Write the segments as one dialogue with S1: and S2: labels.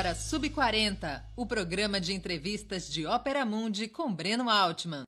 S1: agora Sub40, o programa de entrevistas de Ópera Mundi com Breno Altman.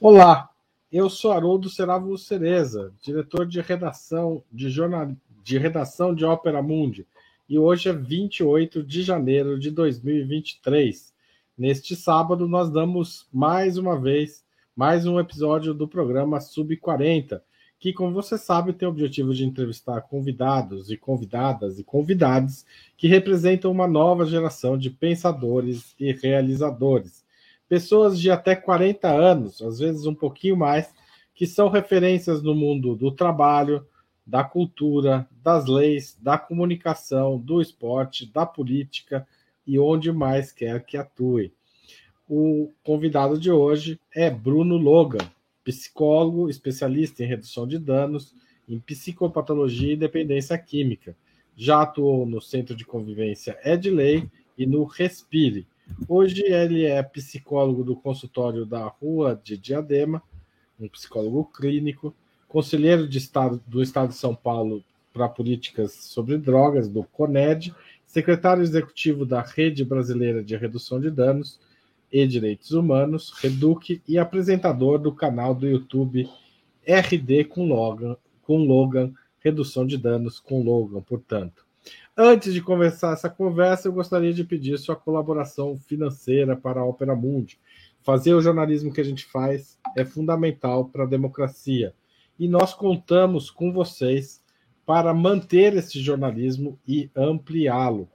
S2: Olá, eu sou Haroldo Seravo Cereza, diretor de redação de, jornal... de redação de Ópera Mundi, e hoje é 28 de janeiro de 2023. Neste sábado, nós damos mais uma vez mais um episódio do programa Sub40 que, como você sabe, tem o objetivo de entrevistar convidados e convidadas e convidados que representam uma nova geração de pensadores e realizadores. Pessoas de até 40 anos, às vezes um pouquinho mais, que são referências no mundo do trabalho, da cultura, das leis, da comunicação, do esporte, da política e onde mais quer que atue. O convidado de hoje é Bruno Logan psicólogo, especialista em redução de danos, em psicopatologia e dependência química. Já atuou no Centro de Convivência Edley e no Respire. Hoje ele é psicólogo do consultório da Rua de Diadema, um psicólogo clínico, conselheiro de estado, do Estado de São Paulo para políticas sobre drogas, do CONED, secretário executivo da Rede Brasileira de Redução de Danos, e Direitos Humanos, Reduc e apresentador do canal do YouTube RD com Logan, com Logan, Redução de Danos com Logan, portanto. Antes de começar essa conversa, eu gostaria de pedir sua colaboração financeira para a Opera Mundi. Fazer o jornalismo que a gente faz é fundamental para a democracia. E nós contamos com vocês para manter esse jornalismo e ampliá-lo.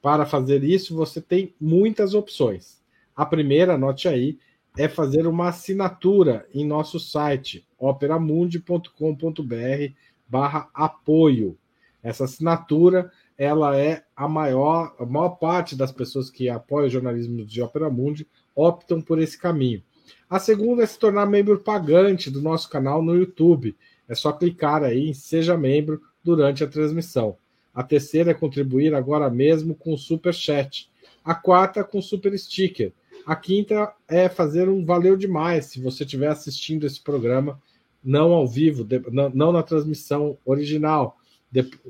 S2: Para fazer isso, você tem muitas opções. A primeira, anote aí, é fazer uma assinatura em nosso site, operamundi.com.br barra apoio. Essa assinatura, ela é a maior, a maior parte das pessoas que apoiam o jornalismo de Opera Mundi optam por esse caminho. A segunda é se tornar membro pagante do nosso canal no YouTube. É só clicar aí em Seja Membro durante a transmissão. A terceira é contribuir agora mesmo com o Super Chat. A quarta com Super Sticker. A quinta é fazer um valeu demais se você estiver assistindo esse programa, não ao vivo, não, na transmissão original,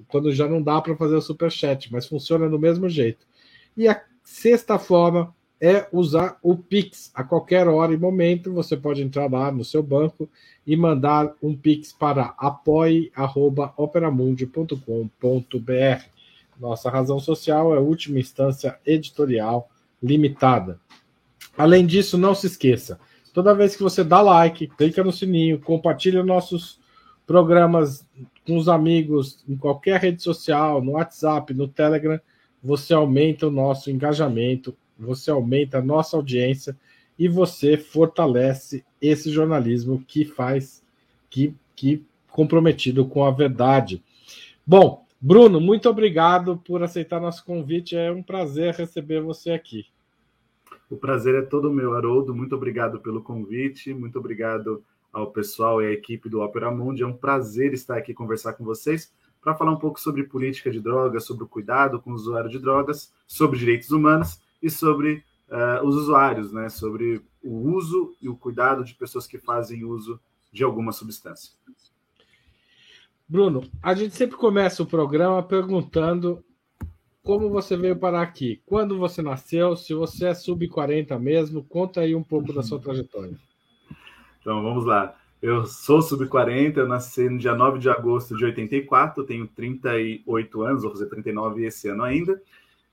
S2: quando já não dá para fazer o super chat, mas funciona do mesmo jeito. E a sexta forma é usar o Pix. A qualquer hora e momento você pode entrar lá no seu banco e mandar um Pix para apoie.operamundi.com.br. Nossa razão social é última instância editorial limitada. Além disso, não se esqueça, toda vez que você dá like, clica no sininho, compartilha nossos programas com os amigos em qualquer rede social, no WhatsApp, no Telegram, você aumenta o nosso engajamento, você aumenta a nossa audiência e você fortalece esse jornalismo que faz que, que comprometido com a verdade. Bom, Bruno, muito obrigado por aceitar nosso convite. É um prazer receber você aqui.
S3: O prazer é todo meu, Haroldo. Muito obrigado pelo convite, muito obrigado ao pessoal e à equipe do Opera Mundi. É um prazer estar aqui conversar com vocês para falar um pouco sobre política de drogas, sobre o cuidado com o usuário de drogas, sobre direitos humanos e sobre uh, os usuários, né? sobre o uso e o cuidado de pessoas que fazem uso de alguma substância.
S2: Bruno, a gente sempre começa o programa perguntando como você veio parar aqui? Quando você nasceu? Se você é sub-40 mesmo, conta aí um pouco da sua trajetória.
S3: Então, vamos lá. Eu sou sub-40, eu nasci no dia 9 de agosto de 84, tenho 38 anos, vou fazer 39 esse ano ainda.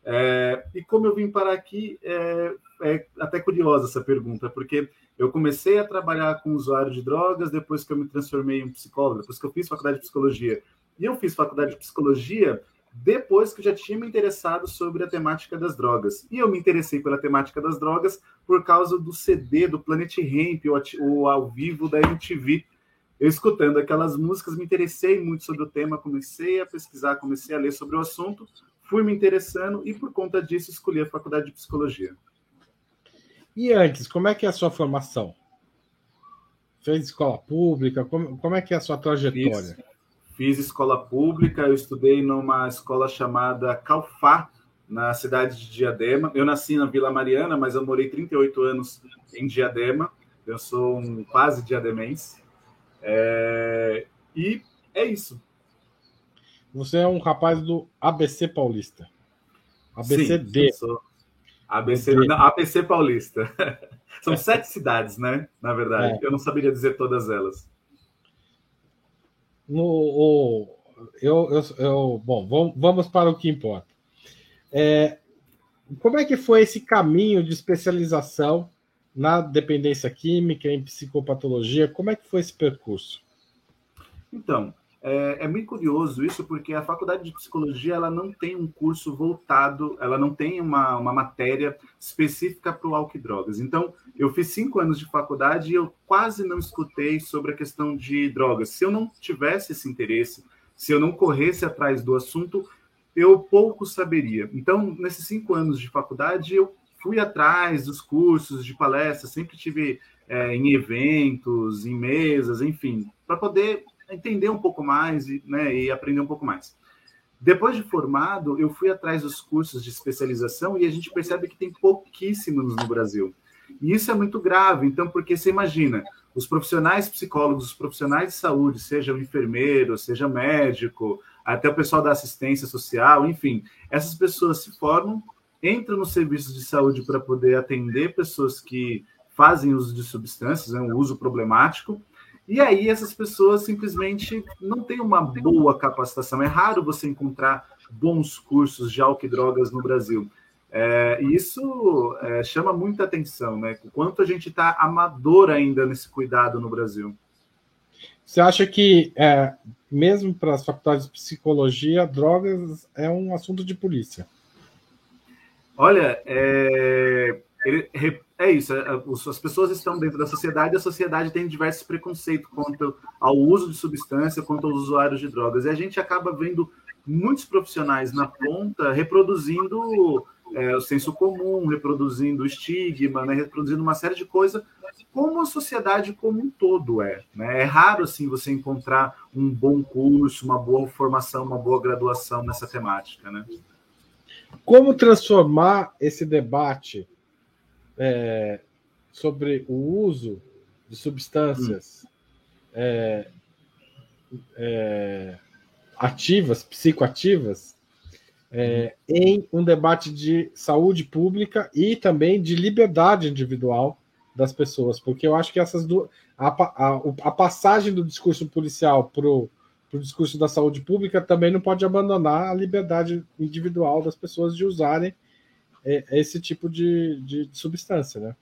S3: É, e como eu vim parar aqui, é, é, até curiosa essa pergunta, porque eu comecei a trabalhar com usuário de drogas depois que eu me transformei em psicólogo, depois que eu fiz faculdade de psicologia. E eu fiz faculdade de psicologia depois que eu já tinha me interessado sobre a temática das drogas. E eu me interessei pela temática das drogas por causa do CD do Planet Ramp, o ao vivo da MTV. Eu escutando aquelas músicas, me interessei muito sobre o tema, comecei a pesquisar, comecei a ler sobre o assunto, fui me interessando e por conta disso escolhi a faculdade de psicologia.
S2: E antes, como é que é a sua formação? Fez escola pública? Como, como é que é a sua trajetória?
S3: Isso. Fiz escola pública, eu estudei numa escola chamada Calfá, na cidade de Diadema. Eu nasci na Vila Mariana, mas eu morei 38 anos em Diadema. Eu sou um quase diademense. É... E é isso.
S2: Você é um rapaz do ABC Paulista. ABCD.
S3: Sim, ABC, não, ABC Paulista. São sete cidades, né? Na verdade. É. Eu não saberia dizer todas elas.
S2: No, o, eu, eu, eu, bom, vamos para o que importa. É, como é que foi esse caminho de especialização na dependência química, em psicopatologia? Como é que foi esse percurso?
S3: Então, é, é, muito curioso isso, porque a faculdade de psicologia ela não tem um curso voltado, ela não tem uma, uma matéria específica para o álcool e drogas. Então, eu fiz cinco anos de faculdade e eu quase não escutei sobre a questão de drogas. Se eu não tivesse esse interesse, se eu não corresse atrás do assunto, eu pouco saberia. Então, nesses cinco anos de faculdade, eu fui atrás dos cursos, de palestras, sempre tive é, em eventos, em mesas, enfim, para poder entender um pouco mais e, né, e aprender um pouco mais. Depois de formado, eu fui atrás dos cursos de especialização e a gente percebe que tem pouquíssimos no Brasil. E isso é muito grave, então, porque você imagina, os profissionais psicólogos, os profissionais de saúde, seja o enfermeiro, seja médico, até o pessoal da assistência social, enfim, essas pessoas se formam, entram nos serviços de saúde para poder atender pessoas que fazem uso de substâncias, né, um uso problemático, e aí essas pessoas simplesmente não têm uma boa capacitação. É raro você encontrar bons cursos de álcool e drogas no Brasil. É, e isso é, chama muita atenção, né? O quanto a gente está amador ainda nesse cuidado no Brasil.
S2: Você acha que, é, mesmo para as faculdades de psicologia, drogas é um assunto de polícia?
S3: Olha, é, ele, é isso, é, as pessoas estão dentro da sociedade e a sociedade tem diversos preconceitos quanto ao uso de substância, quanto aos usuários de drogas. E a gente acaba vendo muitos profissionais na ponta reproduzindo é, o senso comum, reproduzindo o estigma, né, reproduzindo uma série de coisas, como a sociedade como um todo é. Né? É raro assim você encontrar um bom curso, uma boa formação, uma boa graduação nessa temática. Né?
S2: Como transformar esse debate é, sobre o uso de substâncias hum. é, é, ativas, psicoativas, é, em um debate de saúde pública e também de liberdade individual das pessoas, porque eu acho que essas duas. A, a, a passagem do discurso policial para o discurso da saúde pública também não pode abandonar a liberdade individual das pessoas de usarem esse tipo de, de, substância, né?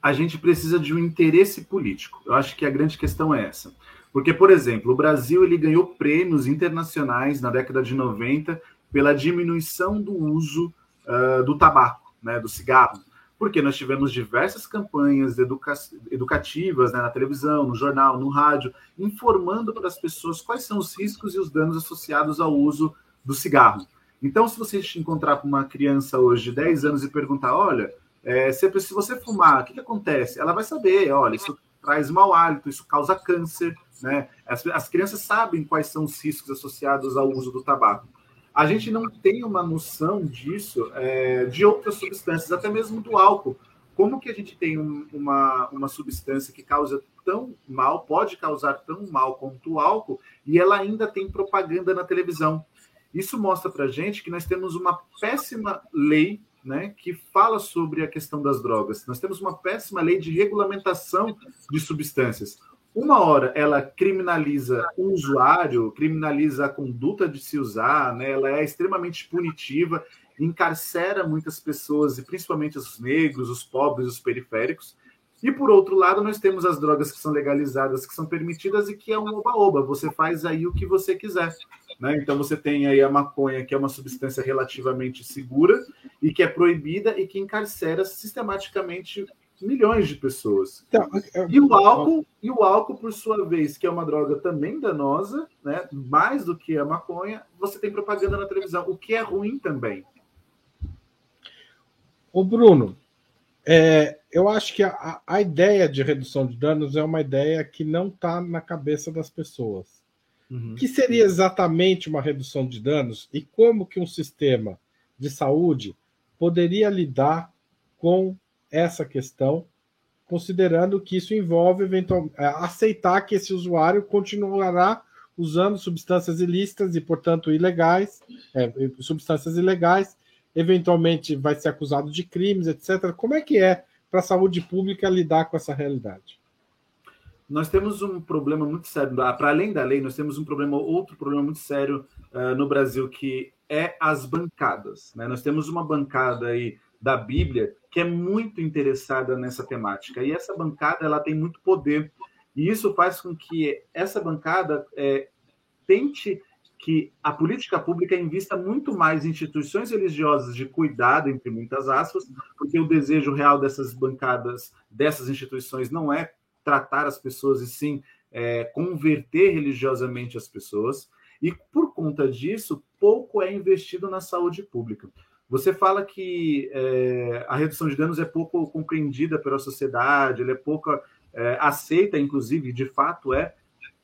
S3: A gente precisa de um interesse político. Eu acho que a grande questão é essa. Porque, por exemplo, o Brasil ele ganhou prêmios internacionais na década de 90 pela diminuição do uso uh, do tabaco, né, do cigarro. Porque nós tivemos diversas campanhas educa educativas né, na televisão, no jornal, no rádio, informando para as pessoas quais são os riscos e os danos associados ao uso do cigarro. Então, se você encontrar com uma criança hoje de 10 anos e perguntar, olha, é, se, se você fumar, o que, que acontece? Ela vai saber, olha, isso traz mau hálito, isso causa câncer, né? As, as crianças sabem quais são os riscos associados ao uso do tabaco. A gente não tem uma noção disso é, de outras substâncias, até mesmo do álcool. Como que a gente tem um, uma, uma substância que causa tão mal, pode causar tão mal quanto o álcool, e ela ainda tem propaganda na televisão? Isso mostra para gente que nós temos uma péssima lei né, que fala sobre a questão das drogas. Nós temos uma péssima lei de regulamentação de substâncias. Uma hora ela criminaliza o usuário, criminaliza a conduta de se usar, né, ela é extremamente punitiva, encarcera muitas pessoas, e principalmente os negros, os pobres, os periféricos. E por outro lado, nós temos as drogas que são legalizadas, que são permitidas e que é um oba-oba. Você faz aí o que você quiser. Né? Então você tem aí a maconha, que é uma substância relativamente segura e que é proibida e que encarcera sistematicamente milhões de pessoas. Então, eu... E o álcool, e o álcool, por sua vez, que é uma droga também danosa, né? mais do que a maconha, você tem propaganda na televisão, o que é ruim também.
S2: O Bruno, é, eu acho que a, a, ideia de redução de danos é uma ideia que não está na cabeça das pessoas. Uhum. que seria exatamente uma redução de danos e como que um sistema de saúde poderia lidar com essa questão, considerando que isso envolve eventualmente é, aceitar que esse usuário continuará usando substâncias ilícitas e, portanto, ilegais, é, substâncias ilegais, eventualmente vai ser acusado de crimes, etc. Como é que é para a saúde pública lidar com essa realidade?
S3: Nós temos um problema muito sério, para além da lei, nós temos um problema, outro problema muito sério uh, no Brasil, que é as bancadas. Né? Nós temos uma bancada aí da Bíblia que é muito interessada nessa temática. E essa bancada ela tem muito poder. E isso faz com que essa bancada é, tente que a política pública invista muito mais em instituições religiosas de cuidado, entre muitas aspas, porque o desejo real dessas bancadas, dessas instituições, não é tratar as pessoas, e sim é, converter religiosamente as pessoas. E por conta disso, pouco é investido na saúde pública. Você fala que é, a redução de danos é pouco compreendida pela sociedade, ela é pouco é, aceita, inclusive, de fato é.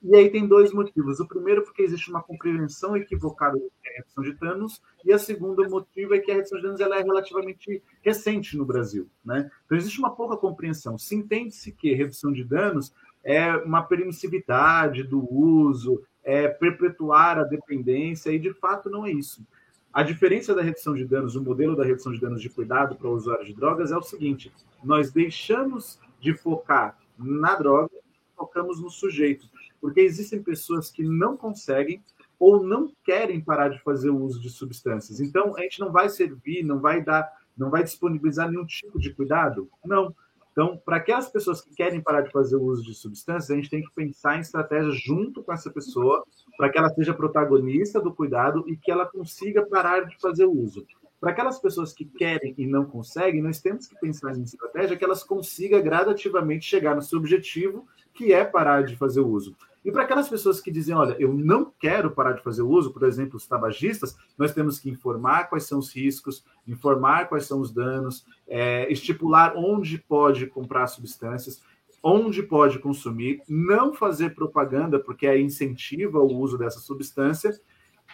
S3: E aí tem dois motivos. O primeiro, porque existe uma compreensão equivocada da redução de danos, e o segundo motivo é que a redução de danos ela é relativamente recente no Brasil. Né? Então, existe uma pouca compreensão. Se entende-se que redução de danos é uma permissividade do uso, é perpetuar a dependência, e de fato não é isso. A diferença da redução de danos, o modelo da redução de danos de cuidado para o usuário de drogas é o seguinte: nós deixamos de focar na droga e focamos no sujeito. Porque existem pessoas que não conseguem ou não querem parar de fazer o uso de substâncias. Então, a gente não vai servir, não vai dar, não vai disponibilizar nenhum tipo de cuidado? Não. Então, para aquelas pessoas que querem parar de fazer o uso de substâncias, a gente tem que pensar em estratégias junto com essa pessoa, para que ela seja protagonista do cuidado e que ela consiga parar de fazer o uso. Para aquelas pessoas que querem e não conseguem, nós temos que pensar em estratégia que elas consigam gradativamente chegar no seu objetivo, que é parar de fazer o uso. E para aquelas pessoas que dizem, olha, eu não quero parar de fazer uso, por exemplo, os tabagistas, nós temos que informar quais são os riscos, informar quais são os danos, é, estipular onde pode comprar substâncias, onde pode consumir, não fazer propaganda, porque aí incentiva o uso dessa substância,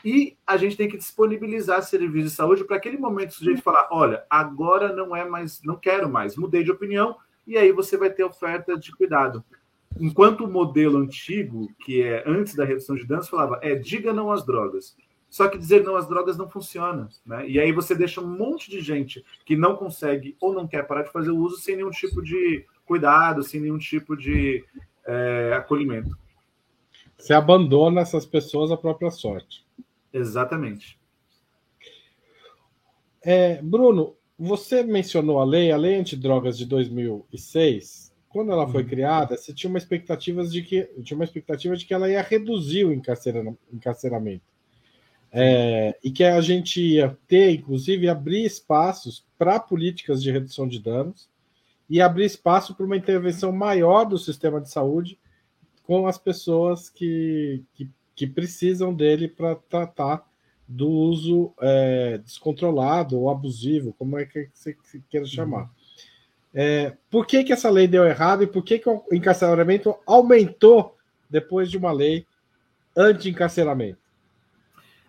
S3: e a gente tem que disponibilizar serviços de saúde para aquele momento o sujeito falar, olha, agora não é mais, não quero mais, mudei de opinião, e aí você vai ter oferta de cuidado. Enquanto o modelo antigo, que é antes da redução de danos, falava é diga não às drogas. Só que dizer não às drogas não funciona. Né? E aí você deixa um monte de gente que não consegue ou não quer parar de fazer o uso sem nenhum tipo de cuidado, sem nenhum tipo de é, acolhimento.
S2: Você abandona essas pessoas à própria sorte.
S3: Exatamente.
S2: É, Bruno, você mencionou a lei, a lei antidrogas de 2006 quando ela foi uhum. criada, se tinha uma expectativa de que tinha uma expectativa de que ela ia reduzir o encarceramento. É, e que a gente ia ter, inclusive, abrir espaços para políticas de redução de danos e abrir espaço para uma intervenção maior do sistema de saúde com as pessoas que, que, que precisam dele para tratar do uso é, descontrolado ou abusivo, como é que você queira chamar. Uhum. É, por que, que essa lei deu errado e por que, que o encarceramento aumentou depois de uma lei anti-encarceramento?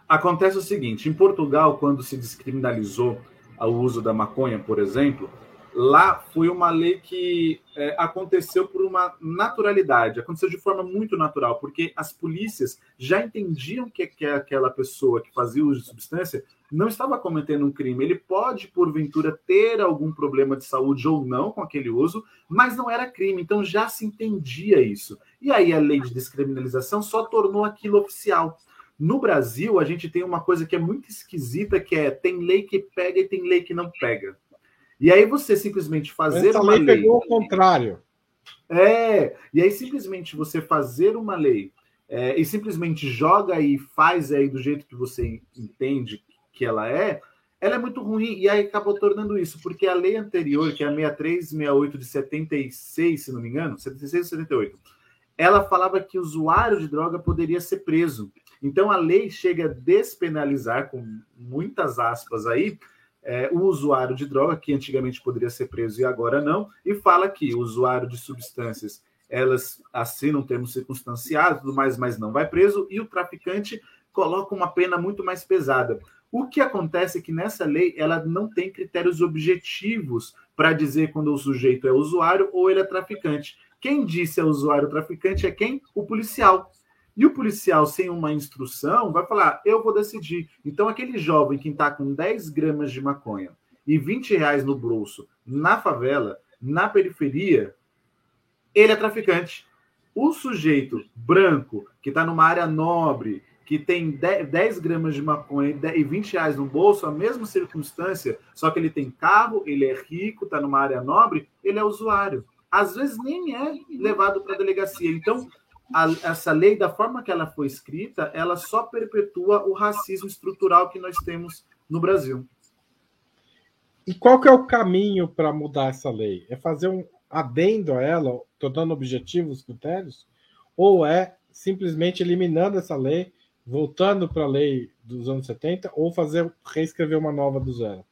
S3: Acontece o seguinte: em Portugal, quando se descriminalizou o uso da maconha, por exemplo, lá foi uma lei que é, aconteceu por uma naturalidade, aconteceu de forma muito natural, porque as polícias já entendiam que, que aquela pessoa que fazia uso de substância não estava cometendo um crime. Ele pode, porventura, ter algum problema de saúde ou não com aquele uso, mas não era crime. Então já se entendia isso. E aí a lei de descriminalização só tornou aquilo oficial. No Brasil, a gente tem uma coisa que é muito esquisita, que é tem lei que pega e tem lei que não pega. E aí você simplesmente fazer
S2: Essa uma lei, lei pegou o contrário.
S3: É, e aí simplesmente você fazer uma lei é, e simplesmente joga e faz aí do jeito que você entende que ela é, ela é muito ruim e aí acabou tornando isso, porque a lei anterior, que é a 6368 de 76, se não me engano, 76 ou 78, ela falava que o usuário de droga poderia ser preso. Então a lei chega a despenalizar, com muitas aspas aí, é, o usuário de droga, que antigamente poderia ser preso e agora não, e fala que o usuário de substâncias elas assinam termos circunstanciados, tudo mais, mas não vai preso, e o traficante coloca uma pena muito mais pesada. O que acontece é que nessa lei ela não tem critérios objetivos para dizer quando o sujeito é usuário ou ele é traficante. Quem disse é usuário traficante é quem? O policial. E o policial, sem uma instrução, vai falar: eu vou decidir. Então, aquele jovem que está com 10 gramas de maconha e 20 reais no bolso na favela, na periferia, ele é traficante. O sujeito branco que está numa área nobre, que tem 10 gramas de maconha e 20 reais no bolso, a mesma circunstância, só que ele tem carro, ele é rico, está numa área nobre, ele é usuário. Às vezes nem é levado para a delegacia. Então, a, essa lei, da forma que ela foi escrita, ela só perpetua o racismo estrutural que nós temos no Brasil.
S2: E qual que é o caminho para mudar essa lei? É fazer um adendo a ela, tornando objetivos os critérios? Ou é simplesmente eliminando essa lei voltando para a lei dos anos 70 ou fazer reescrever uma nova do zero?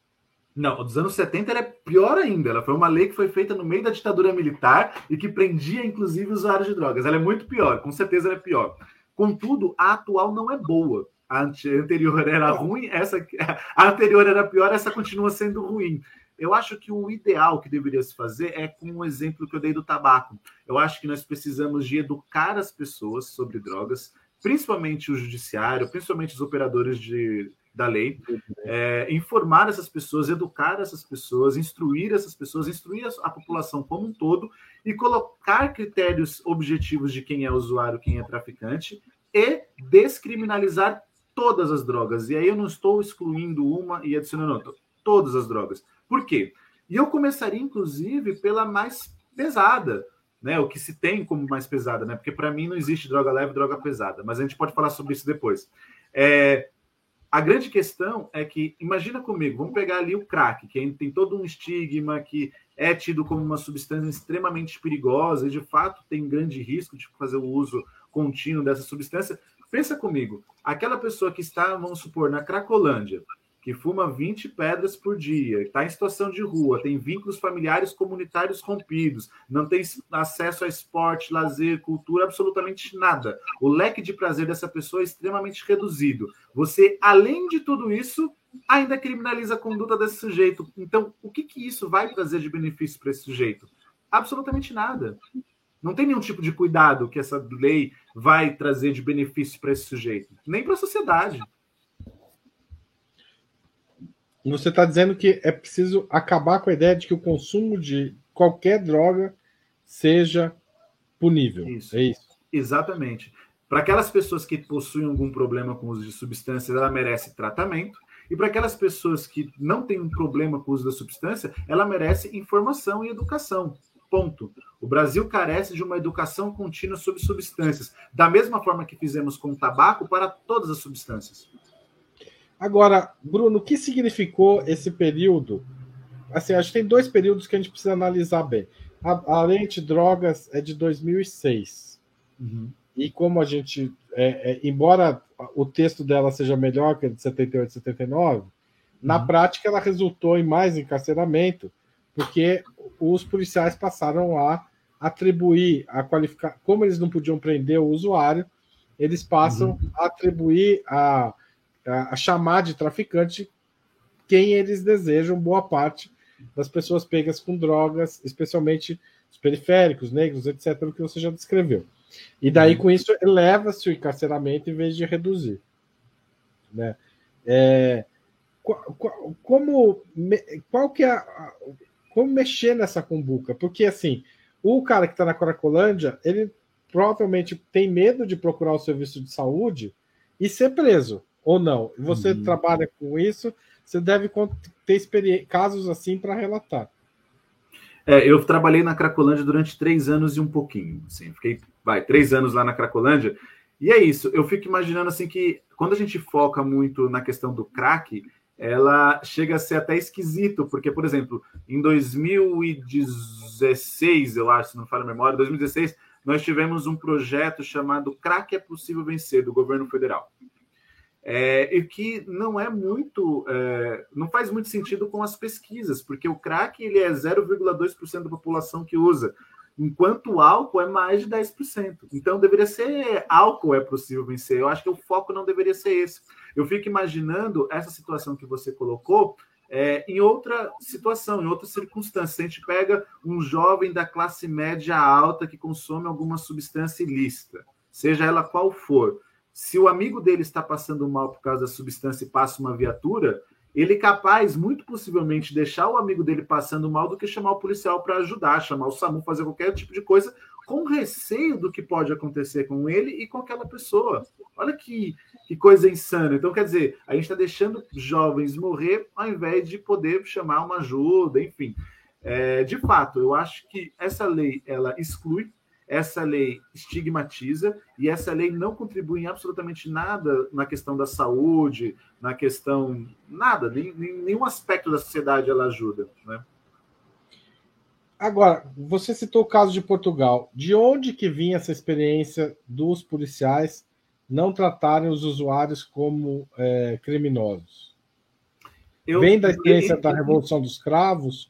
S3: Não, dos anos 70 ela é pior ainda. Ela foi uma lei que foi feita no meio da ditadura militar e que prendia, inclusive, usuários de drogas. Ela é muito pior, com certeza ela é pior. Contudo, a atual não é boa. A anterior era ruim, essa a anterior era pior, essa continua sendo ruim. Eu acho que o ideal que deveria se fazer é com o um exemplo que eu dei do tabaco. Eu acho que nós precisamos de educar as pessoas sobre drogas, principalmente o judiciário, principalmente os operadores de, da lei, é, informar essas pessoas, educar essas pessoas, instruir essas pessoas, instruir a, população como um todo e colocar critérios objetivos de quem é usuário, quem é traficante e descriminalizar todas as drogas. E aí eu não estou excluindo uma e adicionando outra, todas as drogas. Por quê? E eu começaria, inclusive, pela mais pesada, né? O que se tem como mais pesada, né? Porque para mim não existe droga leve droga pesada, mas a gente pode falar sobre isso depois. É, a grande questão é que, imagina comigo, vamos pegar ali o crack, que tem todo um estigma, que é tido como uma substância extremamente perigosa e de fato tem grande risco de fazer o uso contínuo dessa substância. Pensa comigo, aquela pessoa que está, vamos supor, na Cracolândia, que fuma 20 pedras por dia, está em situação de rua, tem vínculos familiares comunitários rompidos, não tem acesso a esporte, lazer, cultura, absolutamente nada. O leque de prazer dessa pessoa é extremamente reduzido. Você, além de tudo isso, ainda criminaliza a conduta desse sujeito. Então, o que, que isso vai trazer de benefício para esse sujeito? Absolutamente nada. Não tem nenhum tipo de cuidado que essa lei vai trazer de benefício para esse sujeito, nem para a sociedade.
S2: Você está dizendo que é preciso acabar com a ideia de que o consumo de qualquer droga seja punível.
S3: Isso. É isso. Exatamente. Para aquelas pessoas que possuem algum problema com o uso de substâncias, ela merece tratamento. E para aquelas pessoas que não têm um problema com o uso da substância, ela merece informação e educação. Ponto. O Brasil carece de uma educação contínua sobre substâncias, da mesma forma que fizemos com o tabaco para todas as substâncias.
S2: Agora, Bruno, o que significou esse período? Assim, acho que tem dois períodos que a gente precisa analisar bem. A, a lei de drogas é de 2006. Uhum. E como a gente, é, é, embora o texto dela seja melhor que a de 78 e 79, uhum. na prática ela resultou em mais encarceramento, porque os policiais passaram a atribuir, a qualificar, como eles não podiam prender o usuário, eles passam uhum. a atribuir a a, chamar de traficante quem eles desejam, boa parte das pessoas pegas com drogas, especialmente os periféricos, negros, etc., o que você já descreveu. E daí, com isso, eleva-se o encarceramento em vez de reduzir. Né? É, como, qual que é como mexer nessa cumbuca? Porque, assim, o cara que está na Cracolândia, ele provavelmente tem medo de procurar o serviço de saúde e ser preso ou não. Você uhum. trabalha com isso, você deve ter casos assim para relatar.
S3: É, eu trabalhei na Cracolândia durante três anos e um pouquinho. Assim, fiquei, vai, três anos lá na Cracolândia. E é isso. Eu fico imaginando assim que quando a gente foca muito na questão do crack, ela chega a ser até esquisito, porque, por exemplo, em 2016, eu acho, se não falo a memória, 2016, nós tivemos um projeto chamado Crack é Possível Vencer, do governo federal é, e que não é muito, é, não faz muito sentido com as pesquisas, porque o crack ele é 0,2% da população que usa, enquanto o álcool é mais de 10%. Então deveria ser álcool é possível vencer. Eu acho que o foco não deveria ser esse. Eu fico imaginando essa situação que você colocou é, em outra situação, em outra circunstância. Se a gente pega um jovem da classe média alta que consome alguma substância ilícita seja ela qual for, se o amigo dele está passando mal por causa da substância e passa uma viatura, ele é capaz, muito possivelmente, deixar o amigo dele passando mal do que chamar o policial para ajudar, chamar o SAMU, fazer qualquer tipo de coisa, com receio do que pode acontecer com ele e com aquela pessoa. Olha que, que coisa insana. Então, quer dizer, a gente está deixando jovens morrer ao invés de poder chamar uma ajuda, enfim. É, de fato, eu acho que essa lei ela exclui essa lei estigmatiza e essa lei não contribui em absolutamente nada na questão da saúde, na questão nada, nem, nenhum aspecto da sociedade ela ajuda, né?
S2: Agora, você citou o caso de Portugal. De onde que vinha essa experiência dos policiais não tratarem os usuários como é, criminosos? Eu, Vem da experiência eu, da Revolução dos Cravos?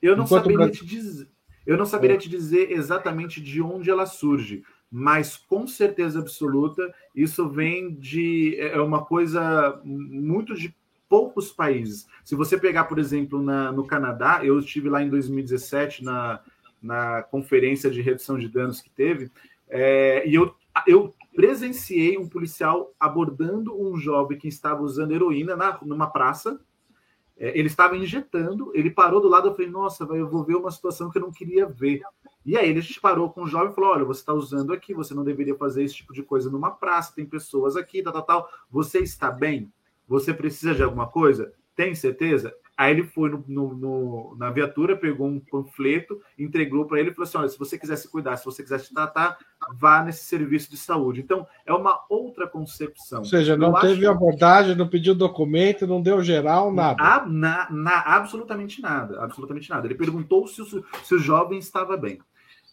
S3: Eu não saberia te dizer. Eu não saberia te dizer exatamente de onde ela surge, mas com certeza absoluta isso vem de é, é uma coisa muito de poucos países. Se você pegar, por exemplo, na, no Canadá, eu estive lá em 2017 na, na conferência de redução de danos que teve, é, e eu, eu presenciei um policial abordando um jovem que estava usando heroína na, numa praça ele estava injetando, ele parou do lado, eu falei, nossa, eu vou ver uma situação que eu não queria ver. E aí a gente parou com o jovem e falou: olha, você está usando aqui, você não deveria fazer esse tipo de coisa numa praça, tem pessoas aqui, tal, tal, tal. Você está bem? Você precisa de alguma coisa? Tem certeza? Aí ele foi no, no, no, na viatura, pegou um panfleto, entregou para ele e falou assim: olha, se você quiser se cuidar, se você quiser se tratar, vá nesse serviço de saúde. Então, é uma outra concepção. Ou
S2: seja, não Eu teve acho... abordagem, não pediu documento, não deu geral, nada.
S3: A, na, na, absolutamente nada. Absolutamente nada. Ele perguntou se o, se o jovem estava bem.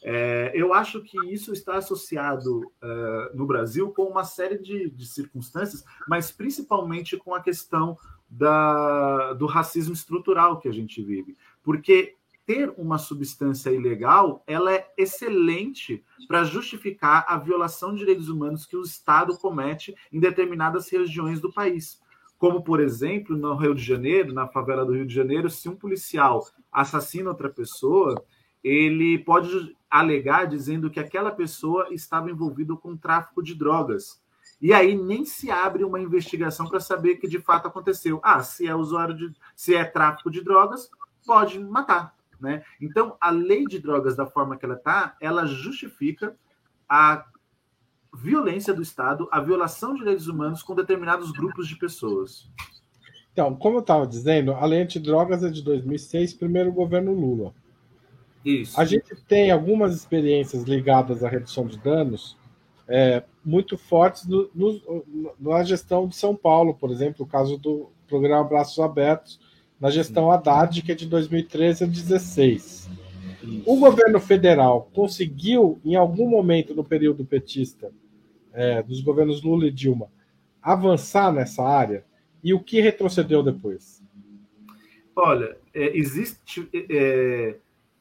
S3: É, eu acho que isso está associado uh, no Brasil com uma série de, de circunstâncias, mas principalmente com a questão da, do racismo estrutural que a gente vive. Porque ter uma substância ilegal, ela é excelente para justificar a violação de direitos humanos que o Estado comete em determinadas regiões do país. Como, por exemplo, no Rio de Janeiro, na favela do Rio de Janeiro, se um policial assassina outra pessoa, ele pode alegar dizendo que aquela pessoa estava envolvida com tráfico de drogas. E aí nem se abre uma investigação para saber que de fato aconteceu. Ah, se é usuário de, se é tráfico de drogas, pode matar, né? Então, a lei de drogas da forma que ela está, ela justifica a violência do Estado, a violação de direitos humanos com determinados grupos de pessoas.
S2: Então, como eu estava dizendo, a lei antidrogas é de 2006, primeiro governo Lula. Isso. A gente tem algumas experiências ligadas à redução de danos é, muito fortes no, no, na gestão de São Paulo, por exemplo, o caso do programa Braços Abertos, na gestão Haddad, que é de 2013 a 2016. O governo federal conseguiu, em algum momento no período petista, é, dos governos Lula e Dilma, avançar nessa área? E o que retrocedeu depois?
S3: Olha, é, existe, é,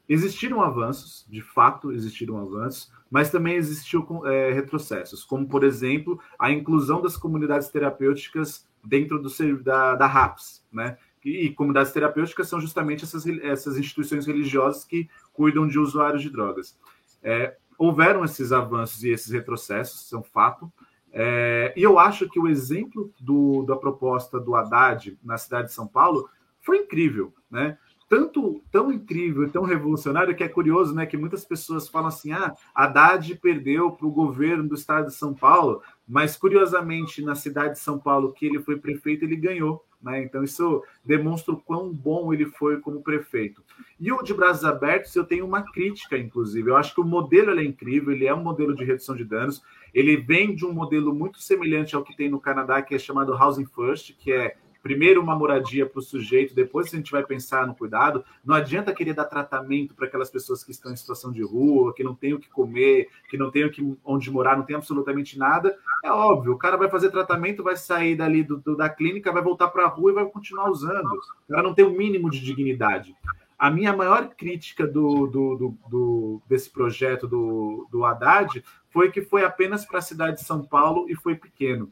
S3: existiram avanços, de fato existiram avanços, mas também existiu é, retrocessos, como, por exemplo, a inclusão das comunidades terapêuticas dentro do, da, da RAPS, né? E, e comunidades terapêuticas são justamente essas, essas instituições religiosas que cuidam de usuários de drogas. É, houveram esses avanços e esses retrocessos, são fato, é, e eu acho que o exemplo do, da proposta do Haddad na cidade de São Paulo foi incrível, né? Tanto tão incrível, tão revolucionário que é curioso, né? Que muitas pessoas falam assim: ah, Haddad perdeu para o governo do estado de São Paulo, mas curiosamente na cidade de São Paulo que ele foi prefeito ele ganhou, né? Então isso demonstra o quão bom ele foi como prefeito. E o de braços abertos eu tenho uma crítica, inclusive. Eu acho que o modelo é incrível, ele é um modelo de redução de danos. Ele vem de um modelo muito semelhante ao que tem no Canadá, que é chamado Housing First, que é primeiro uma moradia para o sujeito, depois a gente vai pensar no cuidado. Não adianta querer dar tratamento para aquelas pessoas que estão em situação de rua, que não têm o que comer, que não têm onde morar, não tem absolutamente nada. É óbvio, o cara vai fazer tratamento, vai sair dali do, do da clínica, vai voltar para a rua e vai continuar usando. O cara não tem o um mínimo de dignidade. A minha maior crítica do, do, do, desse projeto do, do Haddad foi que foi apenas para a cidade de São Paulo e foi pequeno.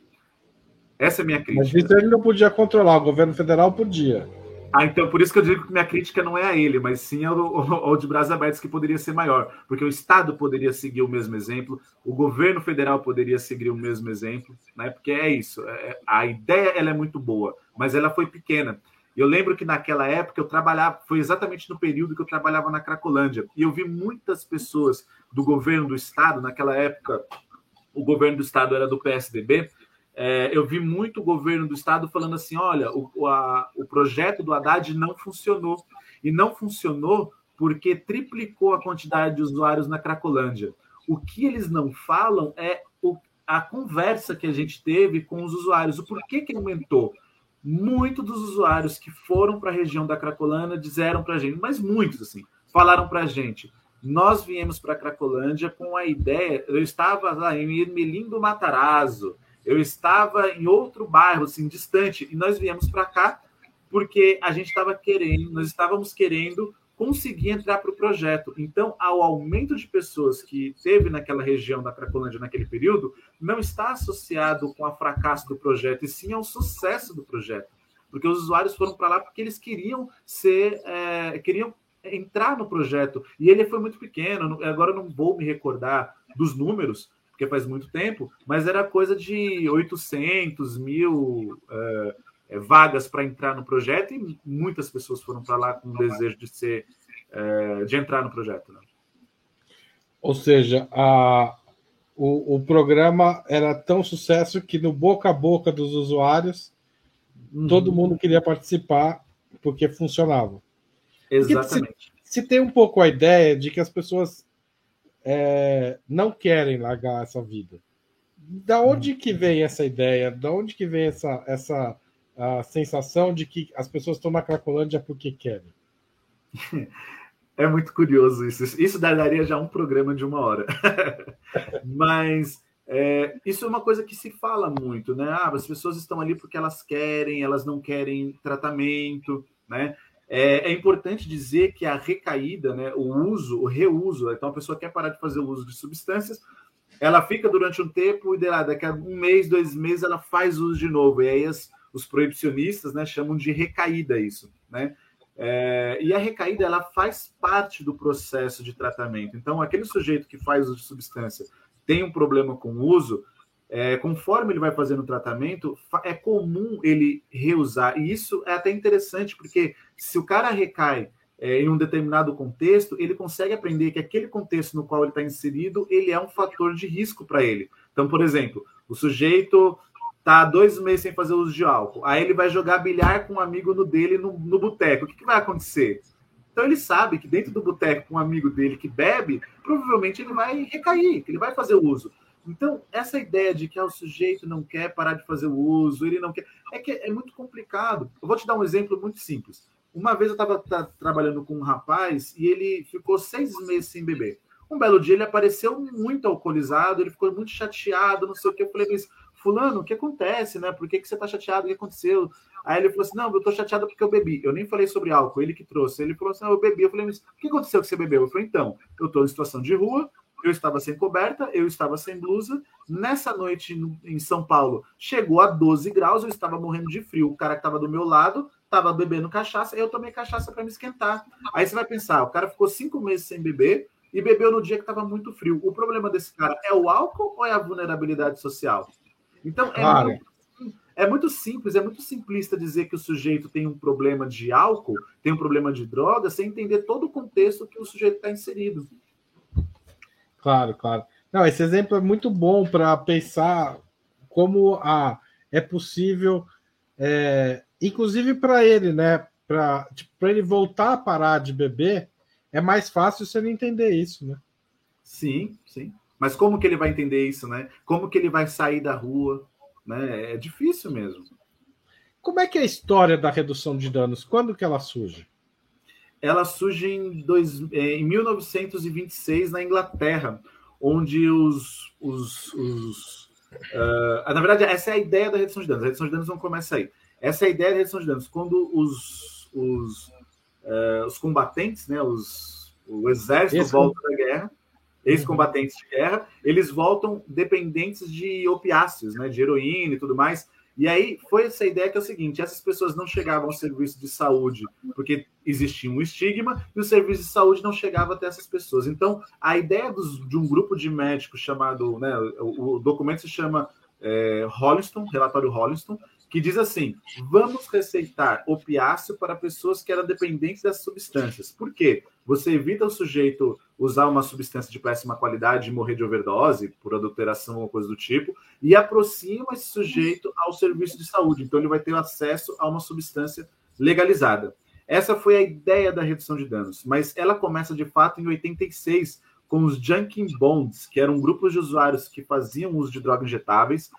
S3: Essa é a minha crítica.
S2: Mas isso ele não podia controlar, o governo federal podia.
S3: Ah, então por isso que eu digo que minha crítica não é a ele, mas sim ao, ao de Brás Abertos, que poderia ser maior, porque o Estado poderia seguir o mesmo exemplo, o governo federal poderia seguir o mesmo exemplo, né? Porque é isso, é, a ideia ela é muito boa, mas ela foi pequena. Eu lembro que naquela época eu trabalhava, foi exatamente no período que eu trabalhava na Cracolândia, e eu vi muitas pessoas do governo do estado, naquela época o governo do estado era do PSDB, é, eu vi muito o governo do estado falando assim: olha, o, a, o projeto do Haddad não funcionou. E não funcionou porque triplicou a quantidade de usuários na Cracolândia. O que eles não falam é o, a conversa que a gente teve com os usuários, o porquê que aumentou. Muitos dos usuários que foram para a região da Cracolândia disseram para a gente, mas muitos assim, falaram para a gente. Nós viemos para a Cracolândia com a ideia. Eu estava lá em Ermelim do Matarazzo, eu estava em outro bairro, assim, distante, e nós viemos para cá porque a gente estava querendo, nós estávamos querendo conseguir entrar para o projeto. Então, ao aumento de pessoas que teve naquela região da Cracolândia naquele período, não está associado com o fracasso do projeto, e sim ao sucesso do projeto. Porque os usuários foram para lá porque eles queriam ser, é, queriam entrar no projeto. E ele foi muito pequeno, agora não vou me recordar dos números, porque faz muito tempo, mas era coisa de 800 mil. É, é, vagas para entrar no projeto e muitas pessoas foram para lá com o desejo de ser é, de entrar no projeto. Né?
S2: Ou seja, a, o, o programa era tão sucesso que no boca a boca dos usuários uhum. todo mundo queria participar porque funcionava.
S3: Exatamente.
S2: Se, se, tem um pouco a ideia de que as pessoas é, não querem largar essa vida. Da onde que vem essa ideia? Da onde que vem essa, essa a sensação de que as pessoas estão na Cracolândia porque querem.
S3: É muito curioso isso. Isso daria já um programa de uma hora. Mas é, isso é uma coisa que se fala muito, né? Ah, as pessoas estão ali porque elas querem, elas não querem tratamento, né? É, é, importante dizer que a recaída, né, o uso, o reuso, então a pessoa quer parar de fazer o uso de substâncias, ela fica durante um tempo e daqui a um mês, dois meses, ela faz uso de novo. E aí as, os proibicionistas né, chamam de recaída isso, né? É, e a recaída ela faz parte do processo de tratamento. Então, aquele sujeito que faz uso de substância tem um problema com o uso, é, conforme ele vai fazendo o tratamento, é comum ele reusar. E isso é até interessante, porque se o cara recai é, em um determinado contexto, ele consegue aprender que aquele contexto no qual ele está inserido, ele é um fator de risco para ele. Então, por exemplo, o sujeito tá dois meses sem fazer uso de álcool. Aí ele vai jogar bilhar com um amigo no dele no, no boteco. O que, que, vai acontecer? Então ele sabe que dentro do boteco com um amigo dele que bebe, provavelmente ele vai recair, que ele vai fazer uso. Então, essa ideia de que ah, o sujeito não quer parar de fazer o uso, ele não quer. É que é muito complicado. Eu vou te dar um exemplo muito simples. Uma vez eu estava trabalhando com um rapaz e ele ficou seis meses sem beber. Um belo dia ele apareceu muito alcoolizado, ele ficou muito chateado, não sei o que. Eu falei, mas fulano, o que acontece, né? Por que, que você tá chateado? O que aconteceu? Aí ele falou assim, não, eu tô chateado porque eu bebi. Eu nem falei sobre álcool, ele que trouxe. Ele falou assim, não, eu bebi. Eu falei, mas o que aconteceu que você bebeu? Eu falei, então, eu tô em situação de rua, eu estava sem coberta, eu estava sem blusa. Nessa noite em São Paulo, chegou a 12 graus, eu estava morrendo de frio. O cara que estava do meu lado estava bebendo cachaça, eu tomei cachaça para me esquentar. Aí você vai pensar, o cara ficou cinco meses sem beber e bebeu no dia que estava muito frio. O problema desse cara é o álcool ou é a vulnerabilidade social? Então, é, claro. muito, é muito simples, é muito simplista dizer que o sujeito tem um problema de álcool, tem um problema de droga, sem entender todo o contexto que o sujeito está inserido.
S2: Claro, claro. Não, esse exemplo é muito bom para pensar como a, é possível, é, inclusive para ele, né? Para tipo, ele voltar a parar de beber, é mais fácil se ele entender isso, né?
S3: Sim, sim. Mas como que ele vai entender isso, né? Como que ele vai sair da rua? Né? É difícil mesmo.
S2: Como é que é a história da redução de danos? Quando que ela surge?
S3: Ela surge em, dois, é, em 1926 na Inglaterra, onde os, os, os uh, na verdade essa é a ideia da redução de danos. A redução de danos não começa aí. Essa é a ideia da redução de danos. Quando os, os, uh, os combatentes, né, os, o exército Esse volta da guerra, ex-combatentes de guerra, eles voltam dependentes de opiáceos, né, de heroína e tudo mais. E aí foi essa ideia que é o seguinte: essas pessoas não chegavam ao serviço de saúde porque existia um estigma, e o serviço de saúde não chegava até essas pessoas. Então, a ideia dos, de um grupo de médicos chamado, né, o, o documento se chama é, Holliston, relatório Holliston, que diz assim: vamos receitar opiáceo para pessoas que eram dependentes dessas substâncias. Por quê? Você evita o sujeito usar uma substância de péssima qualidade e morrer de overdose, por adulteração ou coisa do tipo, e aproxima esse sujeito ao serviço de saúde. Então, ele vai ter acesso a uma substância legalizada. Essa foi a ideia da redução de danos, mas ela começa de fato em 86 com os Junkin Bonds, que eram grupos de usuários que faziam uso de drogas injetáveis